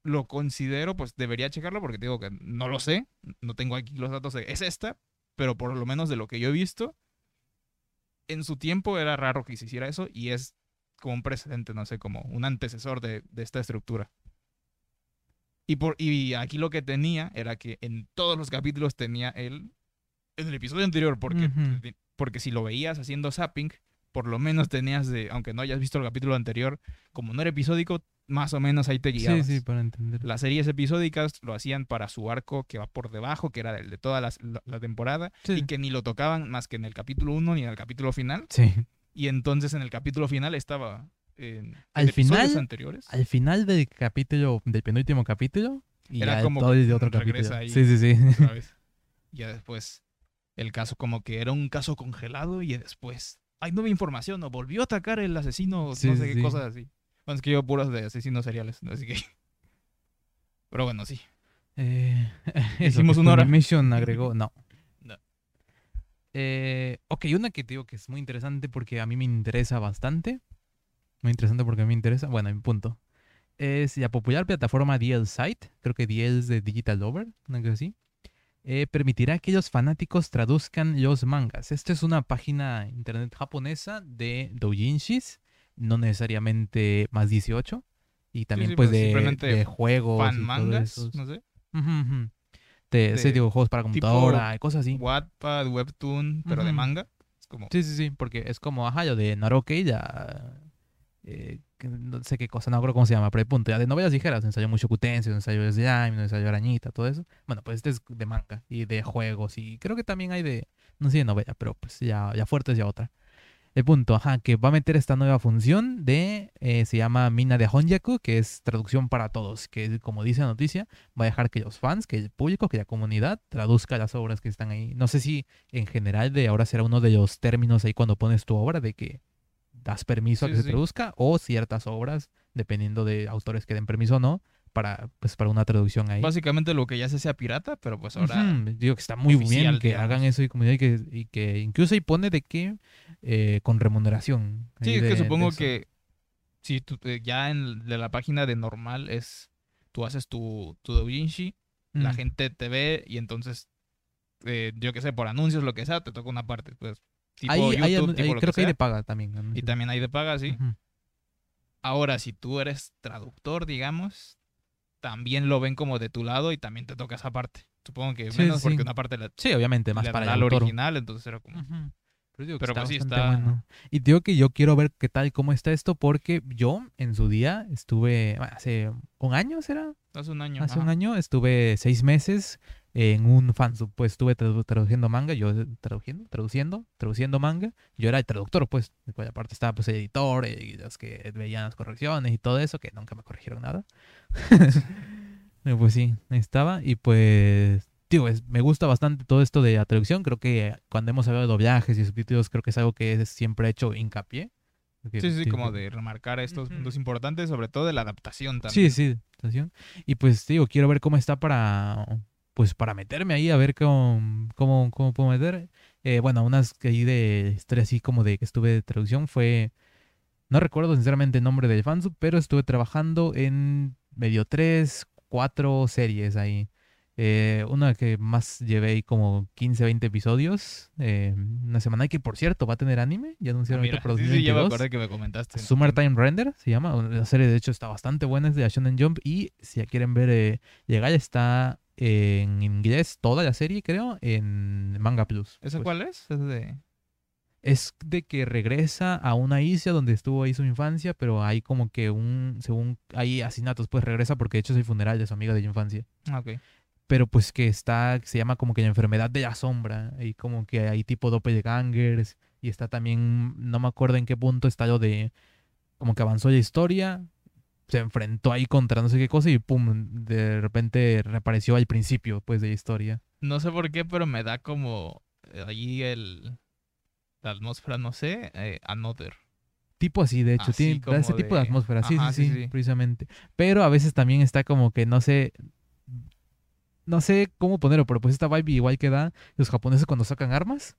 lo considero, pues debería checarlo porque te digo que no lo sé, no tengo aquí los datos de es esta, pero por lo menos de lo que yo he visto, en su tiempo era raro que se hiciera eso y es como un precedente, no sé, como un antecesor de, de esta estructura. Y, por, y aquí lo que tenía era que en todos los capítulos tenía él, en el episodio anterior, porque, porque si lo veías haciendo zapping, por lo menos tenías de, aunque no hayas visto el capítulo anterior, como no era episódico, más o menos ahí te Sí, guiabas. sí, para entender. Las series episódicas lo hacían para su arco que va por debajo, que era el de toda la, la temporada, Sí. y que ni lo tocaban más que en el capítulo 1 ni en el capítulo final. Sí. Y entonces en el capítulo final estaba en, Al en final, anteriores. Al final del capítulo, del penúltimo capítulo, y Era ya como todo el de otro capítulo. ahí. Sí, sí, sí. <laughs> Ya después el caso como que era un caso congelado y después hay nueva información o volvió a atacar el asesino, Sí, no sí, sé qué sí. cosas así. Bueno, es que yo puros de asesinos seriales, ¿no? así que... <laughs> Pero bueno, sí. Eh, <laughs> Hicimos una hora. Funimation agregó, no. No. Eh, ok, una que te digo que es muy interesante porque a mí me interesa bastante. Muy interesante porque a mí me interesa. Bueno, en punto. Es la popular plataforma DL Site, creo que DL es de Digital Lover, una cosa así. eh, permitirá que los fanáticos traduzcan los mangas. Esta es una página internet japonesa de doujinshis, no necesariamente más 18. Y también sí, pues, pues, de, de juegos. y Fan todo mangas, no sé. Ujú, ujú. De, sí, de digo, juegos para computadora y cosas así. Wattpad, Webtoon, pero de manga. Es como, Sí, sí, sí, porque es como, ajá, lo de Naroke ya... eh, no sé qué cosa, no recuerdo cómo se llama, pero el punto, ya de novelas ligeras, ensayó mucho Kutense, ensayó Slime, ensayó Arañita, todo eso. Bueno, pues este es de manga y de juegos y creo que también hay de, no sé de novela, pero pues ya, ya fuerte es ya otra. El punto, ajá, que va a meter esta nueva función de, eh, se llama Mina de Honjaku, que es traducción para todos, que como dice la noticia, va a dejar que los fans, que el público, que la comunidad traduzca las obras que están ahí. No sé si en general de ahora será uno de los términos ahí cuando pones tu obra, de que das permiso a que sí, se traduzca, o ciertas obras, dependiendo de autores que den permiso o no, para, pues, para una traducción ahí. básicamente lo que ya se sea pirata, pero pues ahora... Digo que está muy bien que digamos. hagan eso y, y que, y que incluso ahí pone de que eh, con remuneración. Sí, es de- que supongo que si tú, eh, ya en de la página de normal es... Tú haces tu, tu doujinshi, la Mm. gente te ve y entonces, eh, yo qué sé, por anuncios, lo que sea, te toca una parte. Pues, tipo ahí YouTube, tipo lo creo que, hay de paga también. Y también hay de paga, sí. Ahora, si tú eres traductor, digamos, también lo ven como de tu lado y también te toca esa parte. Supongo que menos sí. porque una parte la, Sí, obviamente, más para dará el autor. original, entonces era como... Pero, digo que Pero está pues sí, bastante está- bueno. Y digo que yo quiero ver qué tal, cómo está esto, porque yo en su día estuve, hace un año, ¿será? Hace un año. Hace un año estuve seis meses en un fansub, pues estuve tradu- traduciendo manga, yo traduciendo, traduciendo, traduciendo manga, yo era el traductor, pues, de cuya parte estaba pues el editor y los que veían las correcciones y todo eso, que nunca me corrigieron nada. <laughs> Eh, pues sí, estaba y pues, digo, es- me gusta bastante todo esto de la traducción, creo que cuando hemos hablado de doblajes y subtítulos, creo que es algo que es- siempre he hecho hincapié. Porque, Sí, sí, como de remarcar estos puntos importantes, sobre todo de la adaptación Sí, también. sí, estación. Y pues digo, quiero ver cómo está para pues para meterme ahí, a ver cómo, cómo, cómo puedo meter. Eh, bueno, unas que ahí de historia así como de que estuve de traducción fue, no recuerdo sinceramente el nombre del fansub, pero estuve trabajando en medio tres, cuatro series ahí. Eh, una que más llevé ahí como 15, 20 episodios, eh, una semana y que por cierto va a tener anime, ya Ah, anunciaron mira, ahorita para sí, sí, ya me 2022. acordé que me comentaste. Summertime Render se llama. La serie de hecho está bastante buena, es de Shonen Jump. Y si ya quieren ver eh, llegar, está en inglés toda la serie, creo, en Manga Plus. ¿Esa Pues, cuál es? Es de... Es de que regresa a una isla donde estuvo ahí su infancia, pero hay como que un, según hay asesinatos, pues regresa porque de hecho es el funeral de su amiga de la infancia. Ah, ok. Pero pues que está, se llama como que la enfermedad de la sombra. Y como que hay tipo doppelgangers. Y está también, no me acuerdo en qué punto está lo de, como que avanzó la historia. Se enfrentó ahí contra no sé qué cosa y pum, de repente reapareció al principio pues de la historia. No sé por qué, pero me da como eh, allí el... La atmósfera, no sé, eh, Another. Tipo así, de hecho, Así tiene ese tipo de atmósfera, sí, Ajá, sí, sí, sí. precisamente. Pero a veces también está como que no sé, no sé cómo ponerlo, pero pues esta vibe igual que da los japoneses cuando sacan armas.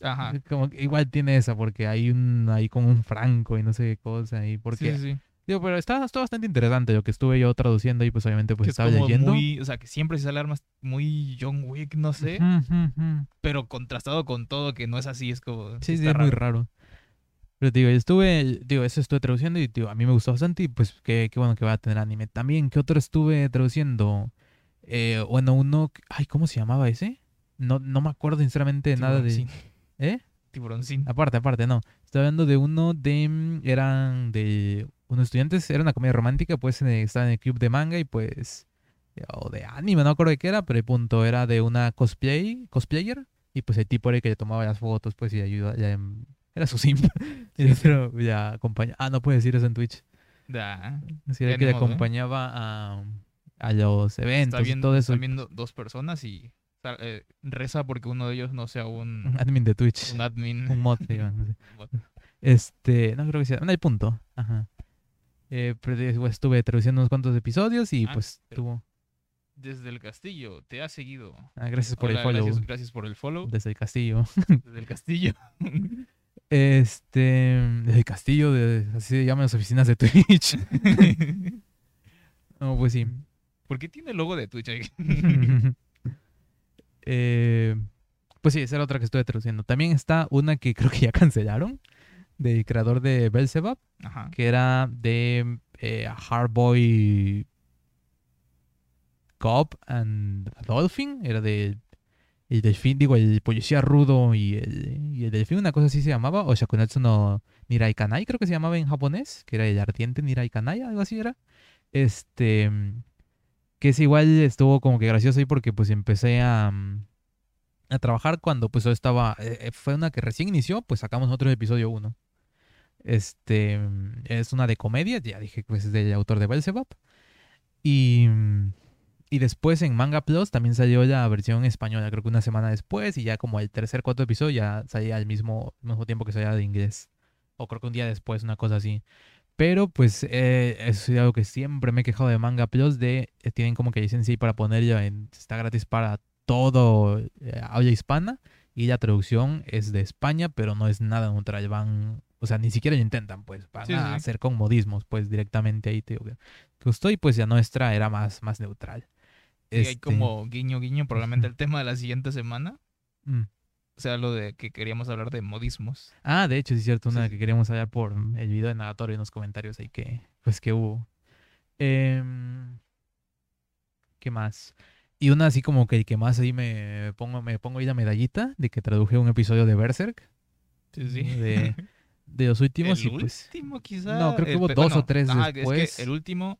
Ajá. Como que igual tiene esa, porque hay un, hay como un franco y no sé qué cosa. Y porque, Sí, sí, digo, pero está, está bastante interesante lo que estuve yo traduciendo y pues obviamente pues que es estaba como leyendo. muy... O sea, que siempre se sale armas muy John Wick, no sé. Pero contrastado con todo, que no es así, es como... Sí, sí, es muy raro. Pero digo, estuve, digo, eso estuve traduciendo y digo, a mí me gustó bastante y pues qué, qué bueno que va a tener anime. También, ¿qué otro estuve traduciendo? Eh, bueno, uno, ay, ¿cómo se llamaba ese? No, no me acuerdo sinceramente de nada de... ¿Eh? Tiburoncín. Aparte, aparte, no. Estaba hablando de uno de. mm, Eran de unos estudiantes, era una comedia romántica, pues estaba en el club de manga y pues. O de anime, no me acuerdo de qué era, pero el punto era de una cosplay, cosplayer. Y pues el tipo era el que le tomaba las fotos, pues y ayuda. ya, em, era su simp. <laughs> <laughs> y el otro ya acompaña. Ah, no puede decir eso en Twitch. Da. Sí, era que le ¿eh? acompañaba a, a los Está eventos y viendo, todo eso. están viendo dos personas y eh, reza porque uno de ellos no sea un, <laughs> Un admin de Twitch. un admin. <laughs> Un mod. Este, no creo que sea. No hay punto. Ajá. Eh, pero después estuve traduciendo unos cuantos episodios y Ah, pues tuvo. desde el castillo te ha seguido. Ah, gracias por Hola, el follow. Gracias, gracias por el follow. Desde el castillo. <laughs> Desde el castillo. Este. Desde el castillo, de, así se llaman las oficinas de Twitch. no, pues sí. ¿Por qué tiene el logo de Twitch ahí? <laughs> Eh, pues sí, esa era otra que estuve traduciendo. También está una que creo que ya <laughs> cancelaron. Del creador de Belzebub. Ajá. Que era de eh, Hardboy Cop and Dolphin. Era de. El delfín, digo, el policía rudo y el, y el delfín, una cosa así se llamaba. O Shakunatsu no Nirai Kanai, creo que se llamaba en japonés. Que era el ardiente Nirai Kanai, algo así era. Este. Que es igual, estuvo como que gracioso ahí porque pues empecé a. mm, A trabajar cuando pues yo estaba. eh, eh, fue una que recién inició, pues sacamos otro episodio 1. Este. mm, Es una de comedia, ya dije pues es del autor de Belzebub. Y. mm, Y después en Manga Plus también salió la versión española, creo que una semana después, y ya como el tercer, cuarto episodio ya salía al mismo, mismo tiempo que salía de inglés. O creo que un día después, una cosa así. Pero pues eh, es algo que siempre me he quejado de Manga Plus, de eh, tienen como que licencia ahí para ponerla en, está gratis para todo eh, habla hispana, y la traducción es de España, pero no es nada neutral, van, o sea, ni siquiera lo intentan, pues, van Sí, a sí. hacer con modismos, pues, directamente ahí, te digo que que gustó, y pues la nuestra era más, más neutral. Y hay Este, como guiño, guiño, probablemente el tema de la siguiente semana. mm. O sea, lo de que queríamos hablar de modismos. Ah, de hecho, sí es cierto, una Sí, que queríamos hablar por el video de Nagatorio en los comentarios ahí que, pues que hubo. Em, ¿Qué más? Y una así como que el que más ahí me pongo, me pongo ahí la medallita de que traduje un episodio de Berserk, Sí, sí. De- <laughs> de los últimos el y pues... último, quizá. No, creo que hubo dos o tres ajá, es que después. el último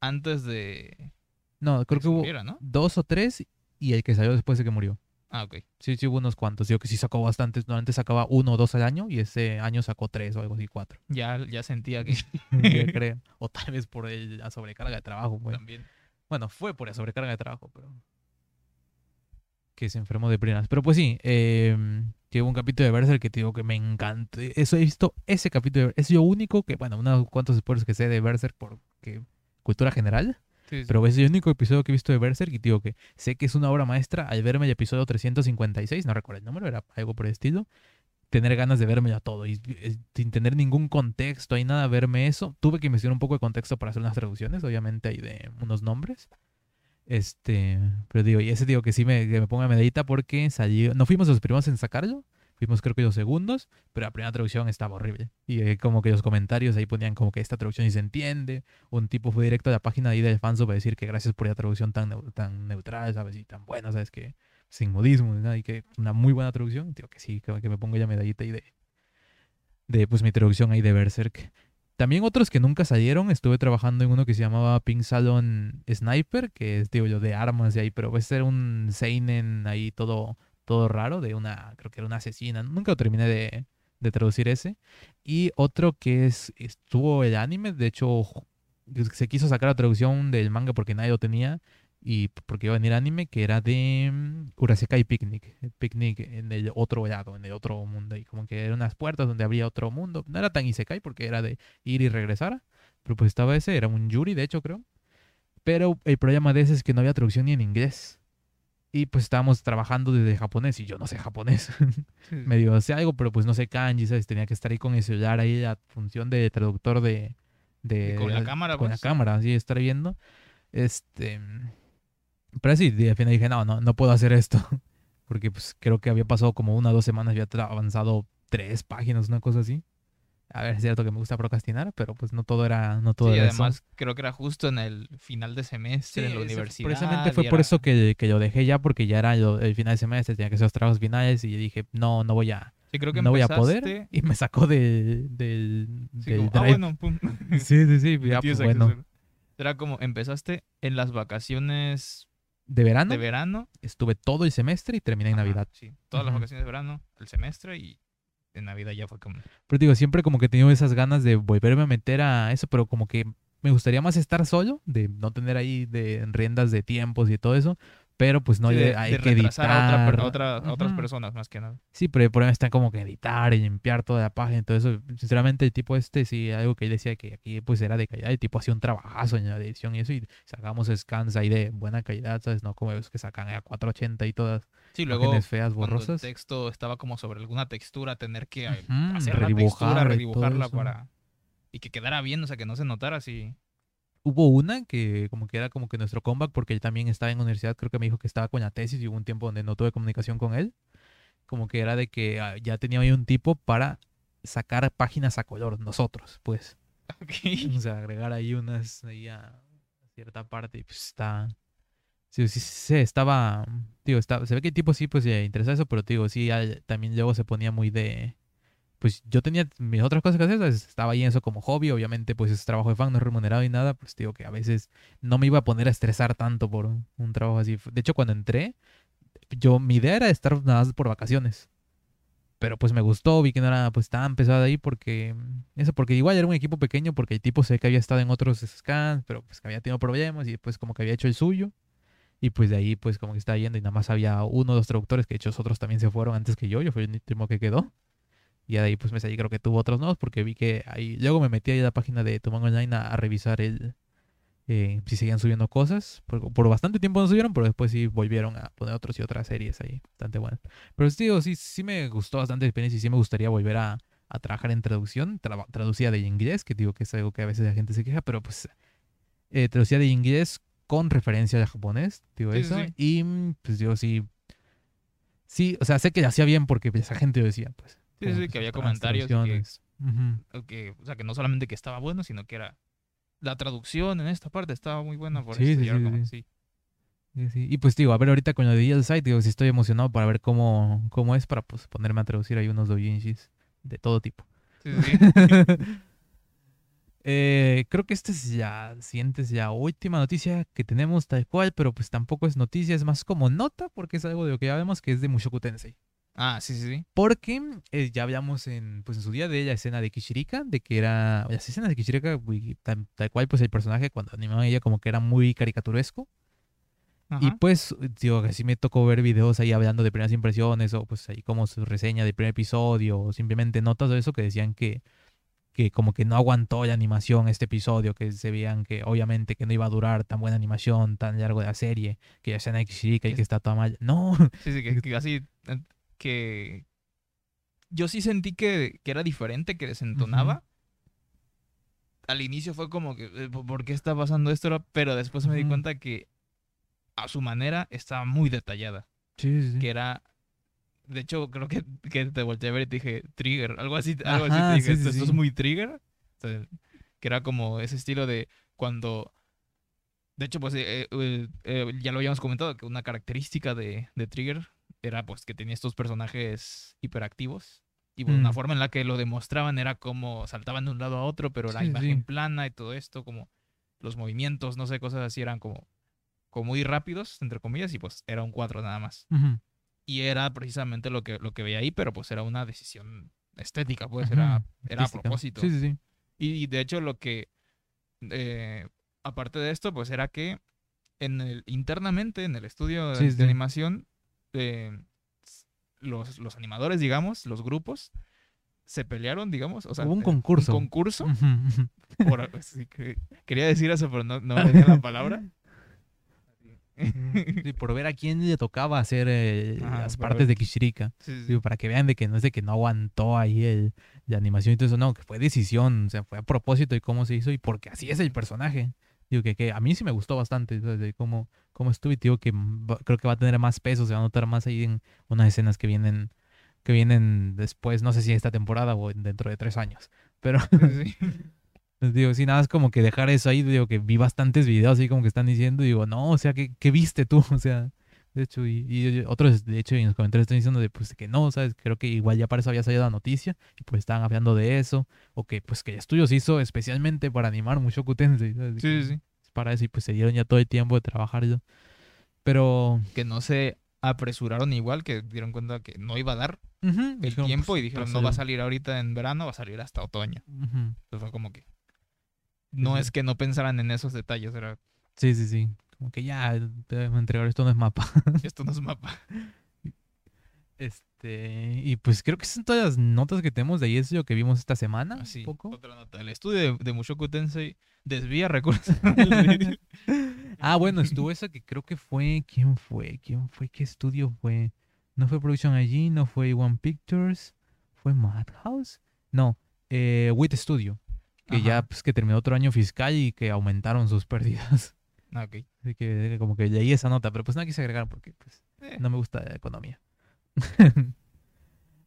antes de. No, creo que hubo muriera, ¿no? dos o tres y el que salió después de que murió. Ah, ok. Sí, sí hubo unos cuantos. Digo que sí sacó bastantes. Normalmente sacaba uno o dos al año y ese año sacó tres o algo así, cuatro. Ya, ya sentía que <laughs> Yo <laughs> creo. O tal vez por el- la sobrecarga de trabajo. también. Bueno, fue por la sobrecarga de trabajo, pero. Que se enfermó de primeras. Pero pues sí, eh, que hubo un capítulo de Berserk que te digo que me encanta. Eso he visto, ese capítulo. de- Es lo único que, bueno, unos cuantos spoilers que sé de Berserk porque cultura general. Sí, sí. Pero es el único episodio que he visto de Berserk y digo que sé que es una obra maestra al verme el episodio 356, no recuerdo el número, era algo por el estilo. Tener ganas de verme a todo y eh, sin tener ningún contexto y nada, verme eso. Tuve que investigar un poco de contexto para hacer unas traducciones, obviamente hay de unos nombres. Este, pero digo, y ese digo que sí me, que me ponga medallita porque salió, no fuimos los primeros en sacarlo, fuimos creo que los segundos, pero la primera traducción estaba horrible. Y eh, como que los comentarios ahí ponían como que esta traducción ni se entiende, un tipo fue directo a la página ahí del fanso para decir que gracias por la traducción tan, tan neutral, ¿sabes? Y tan buena, ¿sabes? Que sin modismo nada, y que una muy buena traducción. Digo que sí, que, me pongo ya medallita ahí de, de pues mi traducción ahí de Berserk. También otros que nunca salieron, estuve trabajando en uno que se llamaba Pink Salon Sniper, que es, digo yo, de armas y ahí, pero ese era un Seinen ahí todo, todo raro, de una, creo que era una asesina. Nunca lo terminé de, de traducir ese. Y otro que es, estuvo el anime, de hecho, se quiso sacar la traducción del manga porque nadie lo tenía y porque iba a venir anime, que era de mm, Urasekai Picnic, picnic en el otro lado, en el otro mundo, y como que eran unas puertas donde habría otro mundo. No era tan Isekai porque era de ir y regresar, pero pues estaba ese, era un Yuri, de hecho, creo. Pero el problema de ese es que no había traducción ni en inglés. Y pues estábamos trabajando desde japonés y yo no sé japonés. <laughs> Sí. medio sé algo, pero pues no sé kanji, ¿sabes? Tenía que estar ahí con el celular, ahí la función de traductor de... de con la cámara, Con la pues. cámara, así, estar viendo. Este... Pero sí, al final dije, no, no, no puedo hacer esto. <laughs> Porque pues creo que había pasado como una o dos semanas, había avanzado tres páginas, una cosa así. A ver, es cierto que me gusta procrastinar, pero pues no todo era, no todo Sí, era eso. además creo que era justo en el final de semestre en la universidad. Precisamente fue por era- eso que, que lo dejé ya, porque ya era el final de semestre, tenía que hacer los trabajos finales y dije, no, no voy a, Sí, creo que no voy a empezaste- poder. Y me sacó de, del, sí, del como, ah, drive. bueno, pum. <laughs> Sí, sí, sí, ya, pues, bueno. Era como empezaste en las vacaciones De verano de verano. estuve todo el semestre y terminé en Ajá, Navidad. Sí, todas las vacaciones de verano, el semestre y en Navidad ya fue como... Pero digo, siempre como que he tenido esas ganas de volverme a meter a eso, pero como que me gustaría más estar solo, de no tener ahí de riendas de tiempos y todo eso. Pero pues no Sí, hay, de, hay de que a, otra editar. a otra- a otras personas más que nada. Sí, pero el problema está como que editar y limpiar toda la página y todo eso. Sinceramente, el tipo este, sí, algo que él decía que aquí pues era de calidad. El tipo hacía un trabajazo en la edición y eso. Y sacamos scans ahí de buena calidad, ¿sabes? No como los que sacan a 480 y todas Sí, luego feas, el texto estaba como sobre alguna textura, tener que eh, hacer la textura, redibujarla para... Y que quedara bien, o sea, que no se notara así. Hubo una que como que era como que nuestro comeback porque él también estaba en la universidad, creo que me dijo que estaba con la tesis y hubo un tiempo donde no tuve comunicación con él. Como que era de que ah, ya tenía ahí un tipo para sacar páginas a color, nosotros, pues. <laughs> O sea, agregar ahí unas ahí a cierta parte y pues está... Sí, sí, sí, estaba... Digo, está, se ve que el tipo sí pues le interesa eso, pero digo, sí, también luego se ponía muy de... Pues yo tenía mis otras cosas que hacer, ¿sabes? estaba ahí en eso como hobby, obviamente pues es trabajo de fan, no es remunerado y nada, pues digo que a veces no me iba a poner a estresar tanto por un, trabajo así. De hecho, cuando entré, yo mi idea era estar nada más por vacaciones. Pero pues me gustó, vi que no era pues tan pesada ahí porque eso porque igual era un equipo pequeño porque el tipo sé que había estado en otros scans, pero pues que había tenido problemas y después como que había hecho el suyo. Y pues de ahí pues como que estaba yendo y nada más había uno o dos traductores que de hecho otros también se fueron antes que yo, yo fui el último que quedó. Y de ahí pues me salí, creo que tuvo otros nuevos porque vi que ahí, luego me metí ahí a la página de Tumango Online a, a revisar el, eh, si seguían subiendo cosas. Por, por bastante tiempo no subieron, pero después sí volvieron a poner otros y otras series ahí, bastante buenas. Pero sí, digo, sí, sí me gustó bastante la experiencia y sí me gustaría volver a, a trabajar en traducción, tra- traducida de inglés, que digo que es algo que a veces la gente se queja, pero pues eh, traducida de inglés con referencia al japonés, digo Sí, eso. sí. Y pues digo, sí, sí, o sea, sé que lo hacía bien porque esa gente lo decía, pues. Sí, sí, que había comentarios que- o que, o sea, que no solamente que estaba bueno, sino que era... La traducción en esta parte estaba muy buena por Sí, sí, sí, como. Y pues digo, a ver ahorita con lo de el site, digo, sí estoy emocionado para ver cómo, cómo es para pues ponerme a traducir ahí unos doujinshis de todo tipo. Sí, sí, sí. <laughs> Eh, creo que esta es ya, siguiente es ya última noticia que tenemos tal cual, pero pues tampoco es noticia, es más como nota, porque es algo de lo que ya vemos que es de Mushoku Tensei. Ah, sí, sí, sí. Porque eh, ya hablamos en, pues en su día de la escena de Kishirika, de que era, las escenas de Kishirika, tal, tal cual pues el personaje cuando animaba a ella como que era muy caricaturesco. Y Ajá. pues, digo, que sí me tocó ver videos ahí hablando de primeras impresiones o pues ahí como su reseña del primer episodio o simplemente notas de eso que decían que, que como que no aguantó la animación este episodio, que se veían que obviamente que no iba a durar tan buena animación, tan largo de la serie, que ya sea Kishirika y que está toda mal. No, Sí, sí, <laughs> que, que así, eh, que yo sí sentí que, que era diferente, que desentonaba. Al inicio fue como que, eh, ¿por qué está pasando esto? Pero después me di Ujú. cuenta que a su manera estaba muy detallada. sí, sí, sí. Que era, de hecho, creo que, que te volteé a ver y te dije, trigger, algo así, algo así te dije, sí, sí, ¿esto, esto sí. es muy trigger? Sea, que era como ese estilo de cuando... De hecho, pues eh, eh, eh, ya lo habíamos comentado, que una característica de, de Trigger era pues que tenía estos personajes hiperactivos. Y pues, una Mm. forma en la que lo demostraban era como saltaban de un lado a otro, pero la Sí, imagen sí. plana y todo esto, como los movimientos, no sé, cosas así eran como, como muy rápidos, entre comillas, y pues era un cuadro nada más. Y era precisamente lo que, lo que veía ahí, pero pues era una decisión estética, pues era, a propósito. Sí, sí, sí. Y de hecho lo que, eh, aparte de esto, pues era que en el, internamente en el estudio de, Sí, de sí. animación, eh, los, los animadores, digamos, los grupos, se pelearon, digamos. O sea, Hubo un eh, concurso. Un concurso. <laughs> Por- sí, que- quería decir eso, pero no, no <laughs> me venía la palabra. Sí, por ver a quién le tocaba hacer eh, Ajá, las partes ver. de Kishirika. Sí, sí, sí. Digo, para que vean de que no es de que no aguantó ahí el, la animación y todo eso, no, que fue decisión, o sea, fue a propósito y cómo se hizo y porque así es el personaje. Digo que, que a mí sí me gustó bastante de cómo, cómo estuvo y digo que va- creo que va a tener más peso, se va a notar más ahí en unas escenas que vienen que vienen después, no sé si esta temporada o en- dentro de tres años. Pero <laughs> Sí, <laughs> pues digo, sí, nada, es como que dejar eso ahí, digo que vi bastantes videos ahí como que están diciendo, digo, no, o sea, ¿qué, qué viste tú? <laughs> O sea, de hecho, y, y otros, de hecho, en los comentarios están diciendo de, pues, que no, ¿sabes? Creo que igual ya para eso había salido la noticia, y pues estaban hablando de eso, o que, pues, que el estudio se hizo especialmente para animar Mushoku Tensei, ¿sabes? Sí, sí, sí. Para eso, y pues se dieron ya todo el tiempo de trabajar yo. Pero, Que no se apresuraron igual, que dieron cuenta que no iba a dar ujú, el dijeron, tiempo pues, y dijeron, no va a salir". ahorita en verano, va a salir hasta otoño. Ujú. Entonces fue como que... No es que no pensaran en esos detalles, era... Sí, sí, sí. Como que ya, te voy a entregar esto no es mapa. <laughs> Esto no es mapa. Este, y pues creo que son todas las notas que tenemos de ahí, es lo que vimos esta semana, Así, un poco. otra nota. El estudio de, de Mushoku Tensei desvía recursos. <laughs> <laughs> Ah, bueno, estuvo esa que creo que fue, ¿quién fue? ¿Quién fue? ¿Qué estudio fue? No fue Production allí, no fue One Pictures, fue Madhouse, no, eh, Wit Studio, que ya pues que terminó otro año fiscal y que aumentaron sus pérdidas. Ah, ok. Así que como que leí esa nota, pero pues no quise agregar porque pues Eh, no me gusta la economía. <laughs>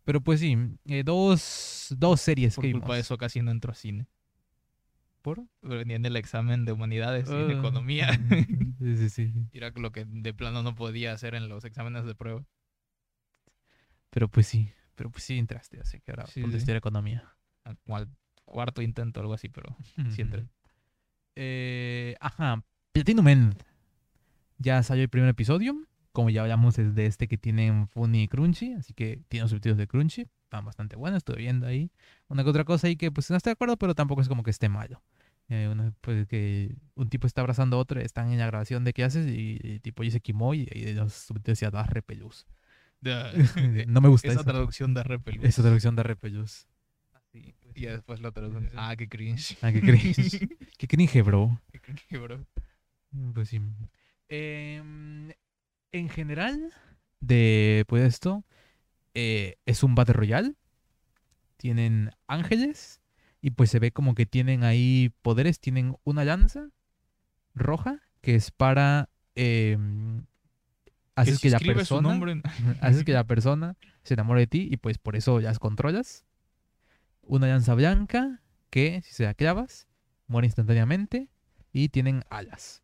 pero pues sí, eh, dos, dos series por que culpa vimos. de eso casi no entró a cine. ¿Por? Venía en el examen de humanidades y de Ah, economía. <laughs> sí, <laughs> sí, sí. Era lo que de plano no podía hacer en los exámenes de prueba. Pero pues sí, pero pues sí entraste, así que ahora Sí, ponte a sí. economía. Como al cuarto intento, algo así, pero sí entré. Eh, ajá, Platinum. Ya salió el primer episodio. Como ya hablamos, es de este que tienen Funny y Crunchy. Así que tiene los subtítulos de Crunchy. Están bastante buenos, estuve viendo ahí. Una que otra cosa ahí que pues no estoy de acuerdo, pero tampoco es como que esté malo. Eh, pues que un tipo está abrazando a otro, están en la grabación de clases y el tipo dice Kimoy y los subtítulos decía da repelús. <laughs> no me gusta Esa traducción de repelús. esa traducción de repelús. Sí, Y ya después la traducción. <laughs> Ah, qué cringe. Ah, qué cringe. <laughs> Qué cringe, bro. Qué cringe, bro. Pues sí. Em, en general, de pues esto, eh, es un Battle Royale. Tienen ángeles. Y pues se ve como que tienen ahí poderes. Tienen una lanza roja que es para. em, haces si que la persona. nombre en- <laughs> haces que la persona se enamore de ti. Y pues por eso las controlas. Una lanza blanca que, si se la clavas, muere instantáneamente. Y tienen alas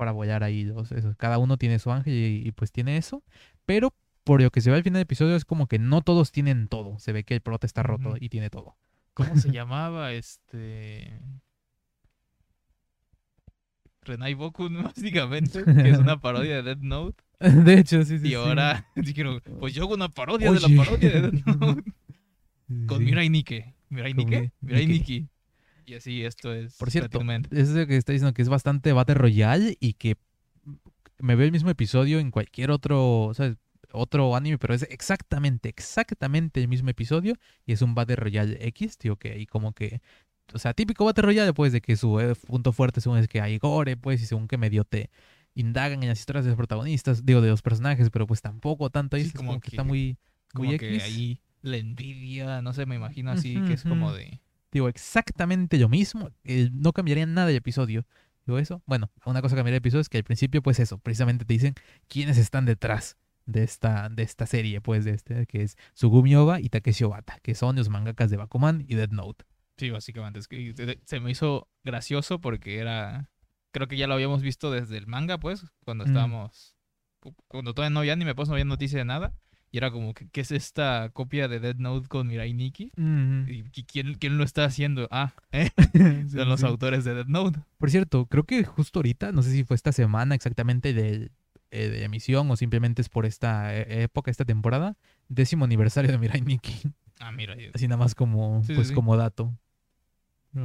para volar ahí. Los, esos. Cada uno tiene su ángel y, y, pues tiene eso. Pero por lo que se ve al final del episodio es como que no todos tienen todo. Se ve que el prota está roto y tiene todo. ¿Cómo se <laughs> llamaba este? Renai Boku, <laughs> básicamente, que es una parodia de Dead Note. <laughs> de hecho, sí, sí. y sí. ahora dijeron, pues yo hago una parodia de la parodia de Dead Note. Con. Mirai Nikki. ¿Mirai? Mi- Mirai Nikki. Y así esto es. Por cierto, es lo que está diciendo que es bastante Battle Royale y que me veo el mismo episodio en cualquier otro, ¿sabes? otro anime, pero es exactamente, exactamente el mismo episodio y es un Battle Royale X, tío, que ahí como que, o sea, típico Battle Royale, pues, de que su eh, punto fuerte según es que hay gore, pues, y según que medio te indagan en las historias de los protagonistas, digo, de los personajes, pero pues tampoco tanto ahí, Sí, es como como que, que- está muy, muy Como que ahí la envidia, no sé, me imagino así, que es como de. Digo, exactamente lo mismo. eh, no cambiaría nada del episodio. Digo eso. Bueno, una cosa que cambiaría el episodio es que al principio, pues eso, precisamente te dicen quiénes están detrás de esta, de esta serie, pues, de este, que es Sugumi Oba y Takeshi Obata, que son los mangakas de Bakuman y Dead Note. Sí, básicamente. Es que se- me hizo gracioso porque era. Creo que ya lo habíamos visto desde el manga, pues, cuando Mm. estábamos. cu- Cuando todavía no había anime, pues no había noticia de nada. Y era como, ¿qué es esta copia de Dead Note con Mirai Nikki? ¿Y qui- quién, quién lo está haciendo? Ah, <laughs> ¿eh? <laughs> Sí, Son los sí. autores de Dead Note. Por cierto, creo que justo ahorita, no sé si fue esta semana exactamente de, eh, de emisión o simplemente es por esta eh, época, esta temporada, décimo aniversario de Mirai Nikki. Ah, mira. Así nada más como, Sí, pues, como dato.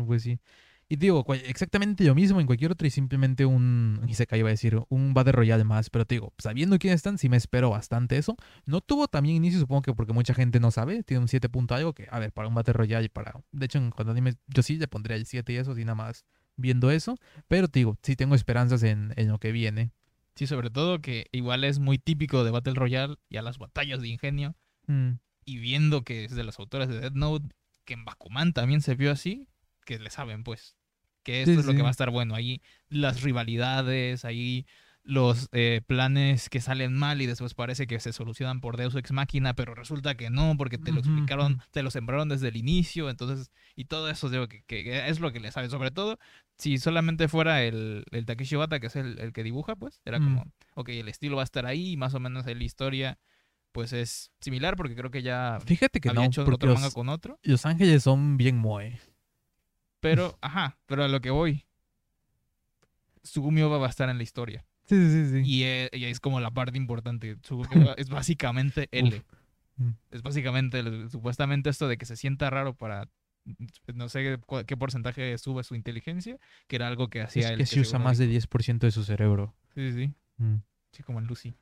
Pues sí. Y digo, exactamente lo mismo en cualquier otro y simplemente un, se iba a decir, un Battle Royale más, pero te digo, sabiendo quiénes están, sí me espero bastante eso. No tuvo también inicio, supongo que porque mucha gente no sabe, tiene un 7 punto algo que, a ver, para un Battle Royale y para, de hecho, en cuando anime, yo sí le pondría el 7 y eso, así nada más viendo eso, pero te digo, sí tengo esperanzas en, en lo que viene. Sí, sobre todo que igual es muy típico de Battle Royale y a las batallas de ingenio. Mm, Y viendo que es de los autores de Dead Note, que en Bakuman también se vio así, que le saben, pues. Que esto Sí, es lo sí. que va a estar bueno. Ahí las rivalidades, ahí los eh, planes que salen mal y después parece que se solucionan por Deus Ex Máquina, pero resulta que no, porque te lo explicaron, te lo sembraron desde el inicio, entonces, y todo eso digo que, que es lo que le saben, sobre todo si solamente fuera el, el Takeshi Obata, que es el, el que dibuja, pues, era Mm. como, ok, el estilo va a estar ahí, y más o menos la historia, pues es similar, porque creo que ya Fíjate que había no, hecho otro manga los, con otro, los ángeles son bien moe. Pero, ajá, pero a lo que voy, Sugumi Oba va a estar en la historia. Sí, sí, sí. Y e- ella es como la parte importante. Sugumi Oba <laughs> es básicamente L. Mm. Es básicamente, supuestamente esto de que se sienta raro para no sé qué porcentaje sube su inteligencia, que era algo que hacía Es él. que sí usa más de 10% de su cerebro. Sí, sí, sí. Mm. Sí, como en Lucy.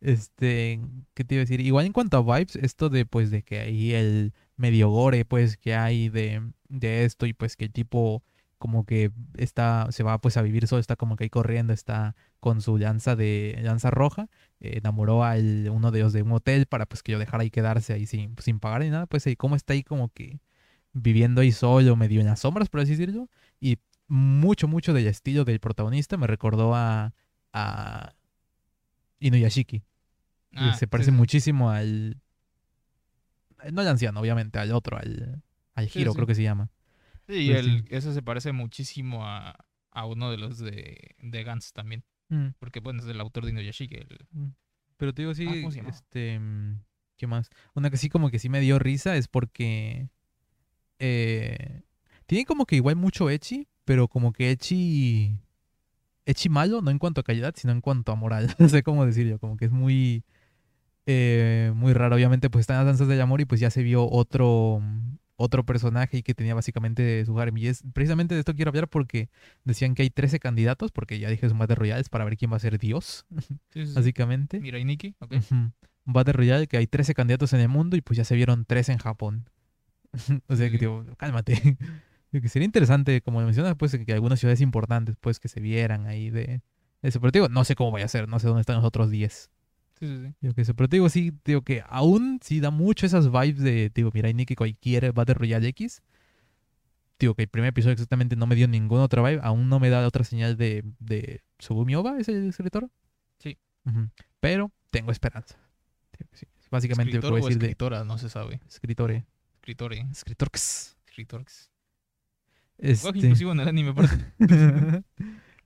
Este, ¿qué te iba a decir? Igual en cuanto a vibes, esto de pues de que ahí el medio gore pues que hay de, de esto y pues que el tipo como que está, se va pues a vivir solo, está como que ahí corriendo, está con su lanza de, lanza roja, eh, enamoró a uno de ellos de un hotel para pues que yo dejara ahí quedarse ahí sin, sin pagar ni nada, pues ahí como está ahí como que viviendo ahí solo, medio en las sombras, por así decirlo, y mucho, mucho del estilo del protagonista me recordó a, a Inuyashiki. Ah, se sí, parece sí. muchísimo al. No al anciano, obviamente, al otro, al, al Sí, sí. creo que se llama. Sí, y Pues el, eso se parece muchísimo a, a uno de los de, de Gantz también. Mm, Porque, bueno, es del autor de Inuyashiki. el- mm. Pero te digo, sí, Ah, este. ¿Qué más? Una que sí, como que sí me dio risa es porque. eh, tiene como que igual mucho Echi, pero como que Echi. Echi malo, no en cuanto a calidad, sino en cuanto a moral. <laughs> No sé cómo decirlo, como que es muy. eh, muy raro. Obviamente, pues están las danzas del amor y pues ya se vio otro. Otro personaje y que tenía básicamente su harem. Y es precisamente de esto quiero hablar porque decían que hay 13 candidatos, porque ya dije son Battle Royales para ver quién va a ser Dios, <laughs> Sí, sí, sí. básicamente. Mira, y Nikki, ok. Un Battle Royale que hay 13 candidatos en el mundo y pues ya se vieron 3 en Japón. <laughs> o sea que, digo, cálmate. <laughs> Que sería interesante, como mencionas, pues que algunas ciudades importantes, pues que se vieran ahí de eso. Pero te digo, no sé cómo vaya a ser, no sé dónde están los otros 10. Sí, sí, sí. Digo que eso, pero te digo, sí, digo que aún sí da mucho esas vibes de, digo, mira, Nikki cualquier Battle Royale X. Digo que el primer episodio exactamente no me dio ninguna otra vibe, aún no me da otra señal de, de Sugumi Oba, ¿es el escritor? Sí. Pero tengo esperanza. Digo que sí, Básicamente que Escritor a o decir de escritora, no se sabe. escritore. Escritore, Escritorx. escritores. Este... Inclusivo en el anime. <laughs>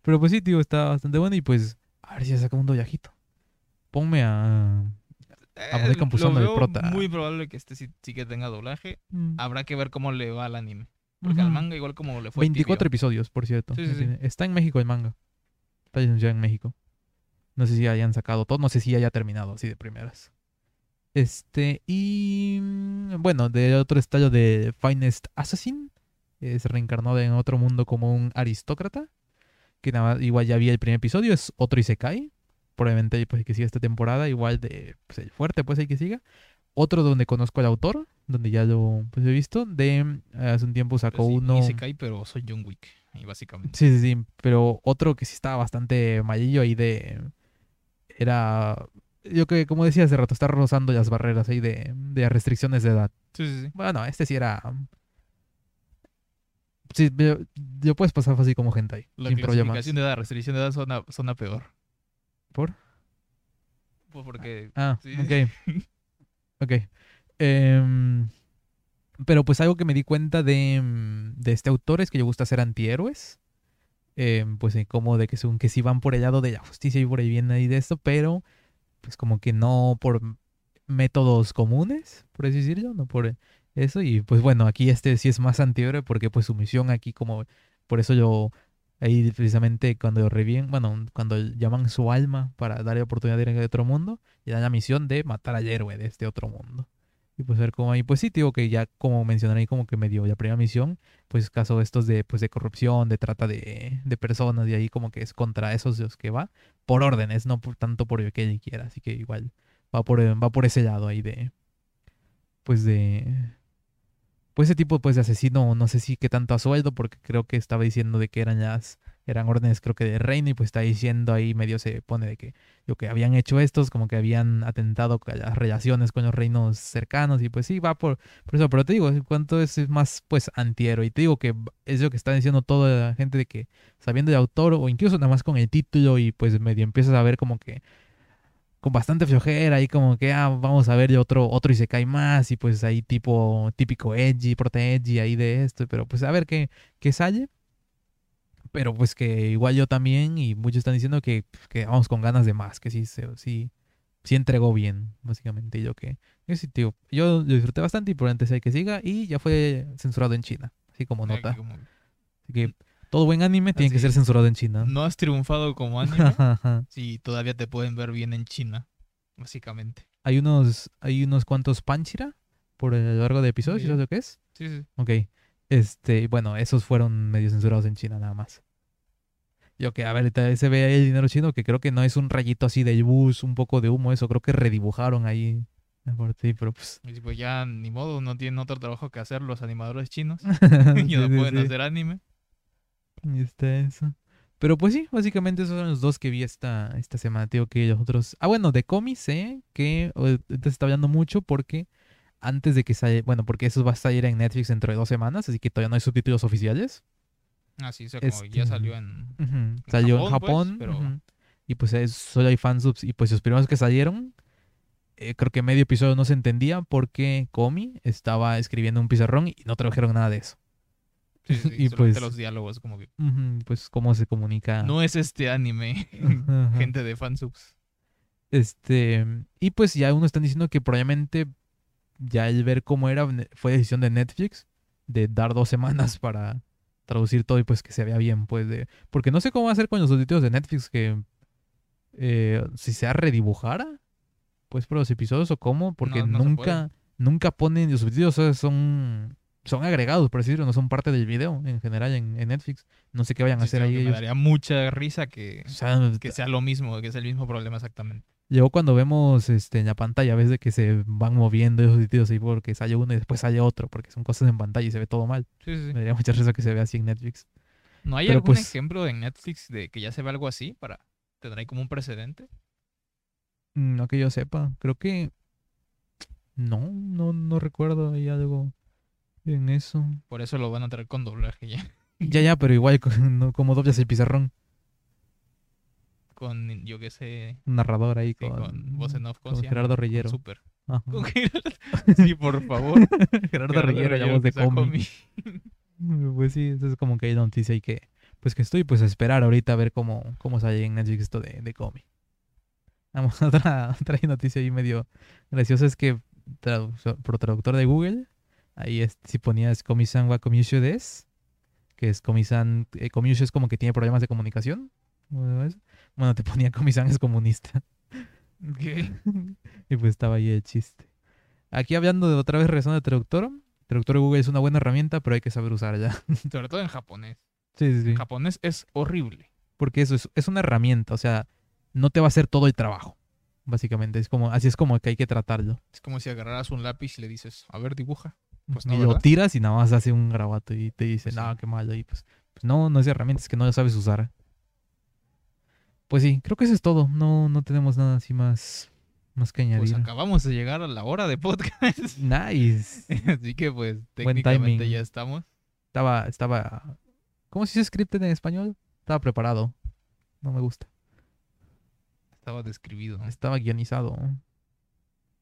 Pero pues sí, tío, está bastante bueno y pues a ver si ya saca un doyajito. Ponme a... A Monet Eh, prota. muy probable que este sí, sí que tenga doblaje. Mm. Habrá que ver cómo le va al anime. Porque al Ujú. manga igual como le fue 24 tibio. episodios, por cierto. Sí, sí, sí. Está en México el manga. Está licenciado en México. No sé si hayan sacado todo, no sé si haya terminado así de primeras. Este, y mm, bueno, de otro estilo de Finest Assassin, eh, se reencarnó en otro mundo como un aristócrata, que nada más, igual ya vi el primer episodio, es otro Isekai, probablemente pues que siga esta temporada, igual de pues, el fuerte, pues hay que siga. Otro donde conozco al autor, donde ya lo pues, he visto, de hace un tiempo sacó sí, uno... Se cae, pero soy John Wick. Básicamente. Sí, sí, sí. Pero otro que sí estaba bastante malillo ahí de. Era. Yo que, como decía hace rato, está rozando las barreras ahí de, de restricciones de edad. Sí, sí, sí. Bueno, este sí era. Sí, yo, yo puedes pasar fácil como gente ahí. La sin problemas. clasificación de edad, restricción de edad suena, suena peor. ¿Por? Pues porque. Ah, Sí. ok. ok. Em, pero pues algo que me di cuenta de, mm, de este autor es que le gusta hacer antihéroes. Em, pues eh, como de que según que sí van por el lado de la justicia y por ahí viene ahí de esto, pero pues como que no por métodos comunes, por así decirlo, no por eso. Y pues bueno, aquí este sí es más antihéroe porque pues su misión aquí como, por eso yo ahí precisamente cuando reviven, bueno, cuando llaman su alma para darle oportunidad de ir a otro mundo, le dan la misión de matar al héroe de este otro mundo. Y pues ver cómo ahí, pues sí, digo que ya como mencioné ahí como que me dio la primera misión, pues caso de estos de, pues de corrupción, de trata de, de personas, y ahí como que es contra esos los que va, por órdenes, no por tanto por lo que él quiera, así que igual va por, va por ese lado ahí de, pues de, pues ese tipo pues de asesino, no sé si qué tanto a sueldo, porque creo que estaba diciendo de que eran las, eran órdenes creo que de reino, y pues está diciendo ahí medio se pone de que lo que habían hecho estos, como que habían atentado a las relaciones con los reinos cercanos, y pues sí, va por, por eso, pero te digo, es, es más pues antihéroe, y te digo que es lo que está diciendo toda la gente de que sabiendo el autor, o incluso nada más con el título, y pues medio empiezas a ver como que con bastante flojera y como que ah, vamos a ver otro otro y se cae más y pues ahí tipo típico edgy, prote edgy ahí de esto, pero pues a ver qué, qué sale. Pero pues que igual yo también y muchos están diciendo que, que vamos con ganas de más, que sí, sí, sí entregó bien, básicamente. Y yo que, que sí, tío, yo lo disfruté bastante y por antes hay que siga y ya fue censurado en China, así como nota. Así que todo buen anime tiene que ser censurado en China. No has triunfado como <laughs> anime si todavía te pueden ver bien en China, básicamente. hay unos hay unos cuantos Panchira por el largo de episodios, Sí. ¿sabes lo que es? Sí, sí. Ok. Este, bueno, esos fueron medio censurados en China nada más. Yo que, a ver, se ve ahí el dinero chino, que creo que no es un rayito así de bus, un poco de humo, eso creo que redibujaron ahí. por ti, pero pues. Y pues ya ni modo, no tienen otro trabajo que hacer los animadores chinos. <laughs> <laughs> ya no sí, pueden sí. hacer anime. Está eso. Pero pues sí, básicamente esos son los dos que vi esta, esta semana. Te Digo que los otros. Ah, bueno, de cómics, sé que se está hablando mucho porque antes de que salga. Bueno, porque eso va a salir en Netflix dentro de dos semanas, así que todavía no hay subtítulos oficiales. Ah, sí, o sea, como ya Este- salió en... Salió en Japón, pues, Y pues es- solo hay fansubs. Y pues los primeros que salieron. eh, creo que medio episodio no se entendía porque Komi estaba escribiendo un pizarrón y no tradujeron nada de eso. Sí, sí, <laughs> y pues- los diálogos como que... Pues cómo se comunica. No es este anime, Ajá. gente de fansubs. Este, y pues ya uno están diciendo que probablemente ya el ver cómo era fue decisión de Netflix de dar dos semanas <laughs> para traducir todo y pues que se vea bien, pues de, porque no sé cómo va a ser con los subtítulos de Netflix que eh, si se redibujara pues por los episodios o cómo, porque No, no se nunca nunca ponen los subtítulos, sea, son son agregados, por decirlo, no son parte del video en general en, en Netflix. No sé qué vayan a hacer ahí que Me ellos. daría mucha risa que, O sea, que sea lo mismo, que es el mismo problema exactamente. Llegó cuando vemos este, en la pantalla, ves de que se van moviendo esos sitios ahí porque sale uno y después sale otro, porque son cosas en pantalla y se ve todo mal. Sí, sí, sí. Me daría mucha risa que se vea así en Netflix. ¿No hay Pero algún pues- ejemplo en Netflix de que ya se ve algo así para tener ahí como un precedente? Mm, No que yo sepa, creo que no, no, no recuerdo ahí algo en eso. Por eso lo van a traer con doblaje ya. Ya, ya, pero igual no, como doblas el pizarrón, Con, yo qué sé, un narrador ahí sí, con, con voz en off. ¿cómo con se llama? Gerardo. Super. Ajá. Con Gerardo- <laughs> Sí, por favor. <laughs> Gerardo Reyero, la voz de cómic. <laughs> Pues sí, eso es como que hay noticia y que, pues que estoy pues a esperar ahorita a ver cómo, cómo sale en Netflix esto de, de cómic. Vamos, otra, otra noticia ahí medio graciosa es que traductor, por traductor de Google, ahí es, si ponías Komi-san wa Komiushu des, que es Komi-san, eh, es como que tiene problemas de comunicación. Bueno, te ponía Komi-san es comunista. <laughs> Y pues estaba ahí el chiste. Aquí hablando de otra vez regresando de traductor, traductor de Google es una buena herramienta, pero hay que saber usar ya. <laughs> Sobre todo en japonés. sí, sí, sí. En japonés es horrible. Porque eso es, es una herramienta, o sea, no te va a hacer todo el trabajo. Básicamente, es como, así es como que hay que tratarlo. Es como si agarraras un lápiz y le dices, a ver, dibuja. Pues no, y lo tiras y nada más hace un grabato y te dice, Pues no, sí. qué malo. Y pues, pues no, no es herramienta, es que no lo sabes usar. Pues sí, creo que eso es todo. No, no tenemos nada así más, más que añadir. Pues acabamos de llegar a la hora de podcast. <laughs> Nice. Así que pues Buen técnicamente timing. ya estamos. Estaba, estaba, ¿cómo se dice script en español? Estaba preparado. No me gusta. Estaba describido. Estaba guionizado.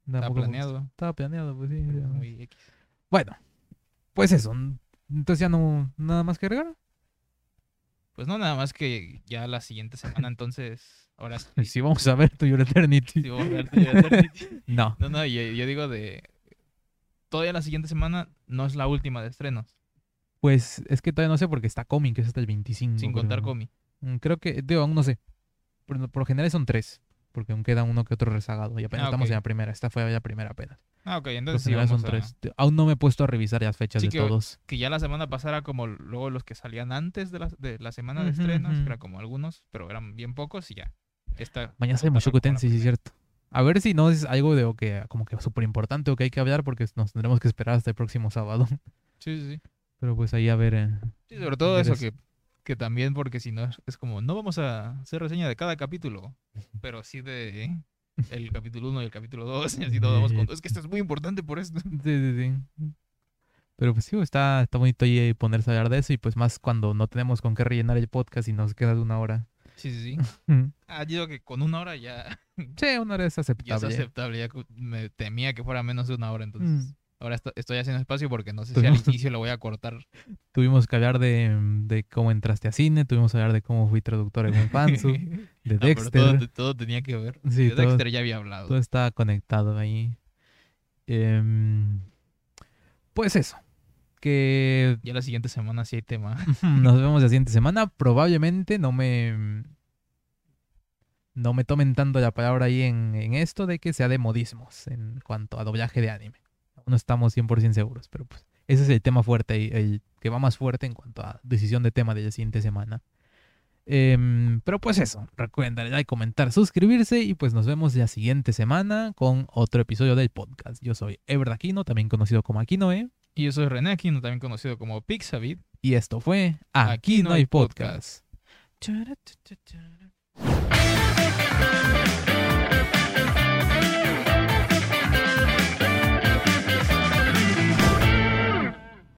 Estaba planeado. Estaba planeado, pues sí. Muy X. Bueno, pues eso. Entonces ya no nada más que agregar. Pues no, nada más que ya la siguiente semana, entonces, ahora sí. <laughs> Si vamos a ver tu Your Eternity. sí vamos a ver Toy Eternity. <laughs> No. No, no, yo, yo digo de... Todavía la siguiente semana no es la última de estrenos, Pues es que todavía no sé porque está Comic, que es hasta el 25. sin contar. Comi. Mm, Creo que, digo, aún no sé. Por, por lo general son tres. Porque aún queda uno que otro rezagado. Y apenas Ah, estamos en la primera. Esta fue la primera apenas. Ah, ok, entonces sí general vamos son a- tres. Aún no me he puesto a revisar las fechas Sí, de que- todos. Que ya la semana pasada como luego los que salían antes de la, de la semana de Ujú, estrenos, que era como algunos, pero eran bien pocos y ya. Esta, Mañana la Tensei, sí es cierto. A ver si no es algo de o que como que súper importante o que hay que hablar porque nos tendremos que esperar hasta el próximo sábado. Sí, sí, sí. Pero pues ahí a ver. eh, Sí, sobre todo eso, que, que también porque si no es, es como, no vamos a hacer reseña de cada capítulo, <laughs> pero sí de el capítulo 1 y el capítulo 2, y así todo vamos con, es que esto es muy importante por esto. Sí, sí, sí. Pero pues sí, está, está bonito ahí ponerse a hablar de eso y pues más cuando no tenemos con qué rellenar el podcast y nos queda de una hora. Sí, sí, sí. <laughs> Ah, digo que con una hora ya, Sí, una hora es ya es aceptable. aceptable, ya me temía que fuera menos de una hora, entonces Mm. Ahora esto- estoy haciendo espacio porque no sé si al inicio lo voy a cortar. <laughs> Tuvimos que hablar de, de cómo entraste a cine, tuvimos que hablar de cómo fui traductor en un <laughs> de Ah, pero Dexter. todo, te- todo tenía que ver. Sí, de todo- Dexter ya había hablado. Todo está conectado ahí. Em, pues eso. Que Ya la siguiente semana sí hay tema. <laughs> nos vemos la siguiente semana. Probablemente no me. No me tomen tanto la palabra ahí en, en esto de que sea de modismos en cuanto a doblaje de anime. No estamos 100% seguros, pero pues ese es el tema fuerte, y el que va más fuerte en cuanto a decisión de tema de la siguiente semana. Em, pero pues eso, recuerden darle like, comentar, suscribirse y pues nos vemos la siguiente semana con otro episodio del podcast. Yo soy Ever Aquino, también conocido como Aquinoe. Y yo soy René Aquino, también conocido como Pixabit. Y esto fue Aquí, no hay podcast.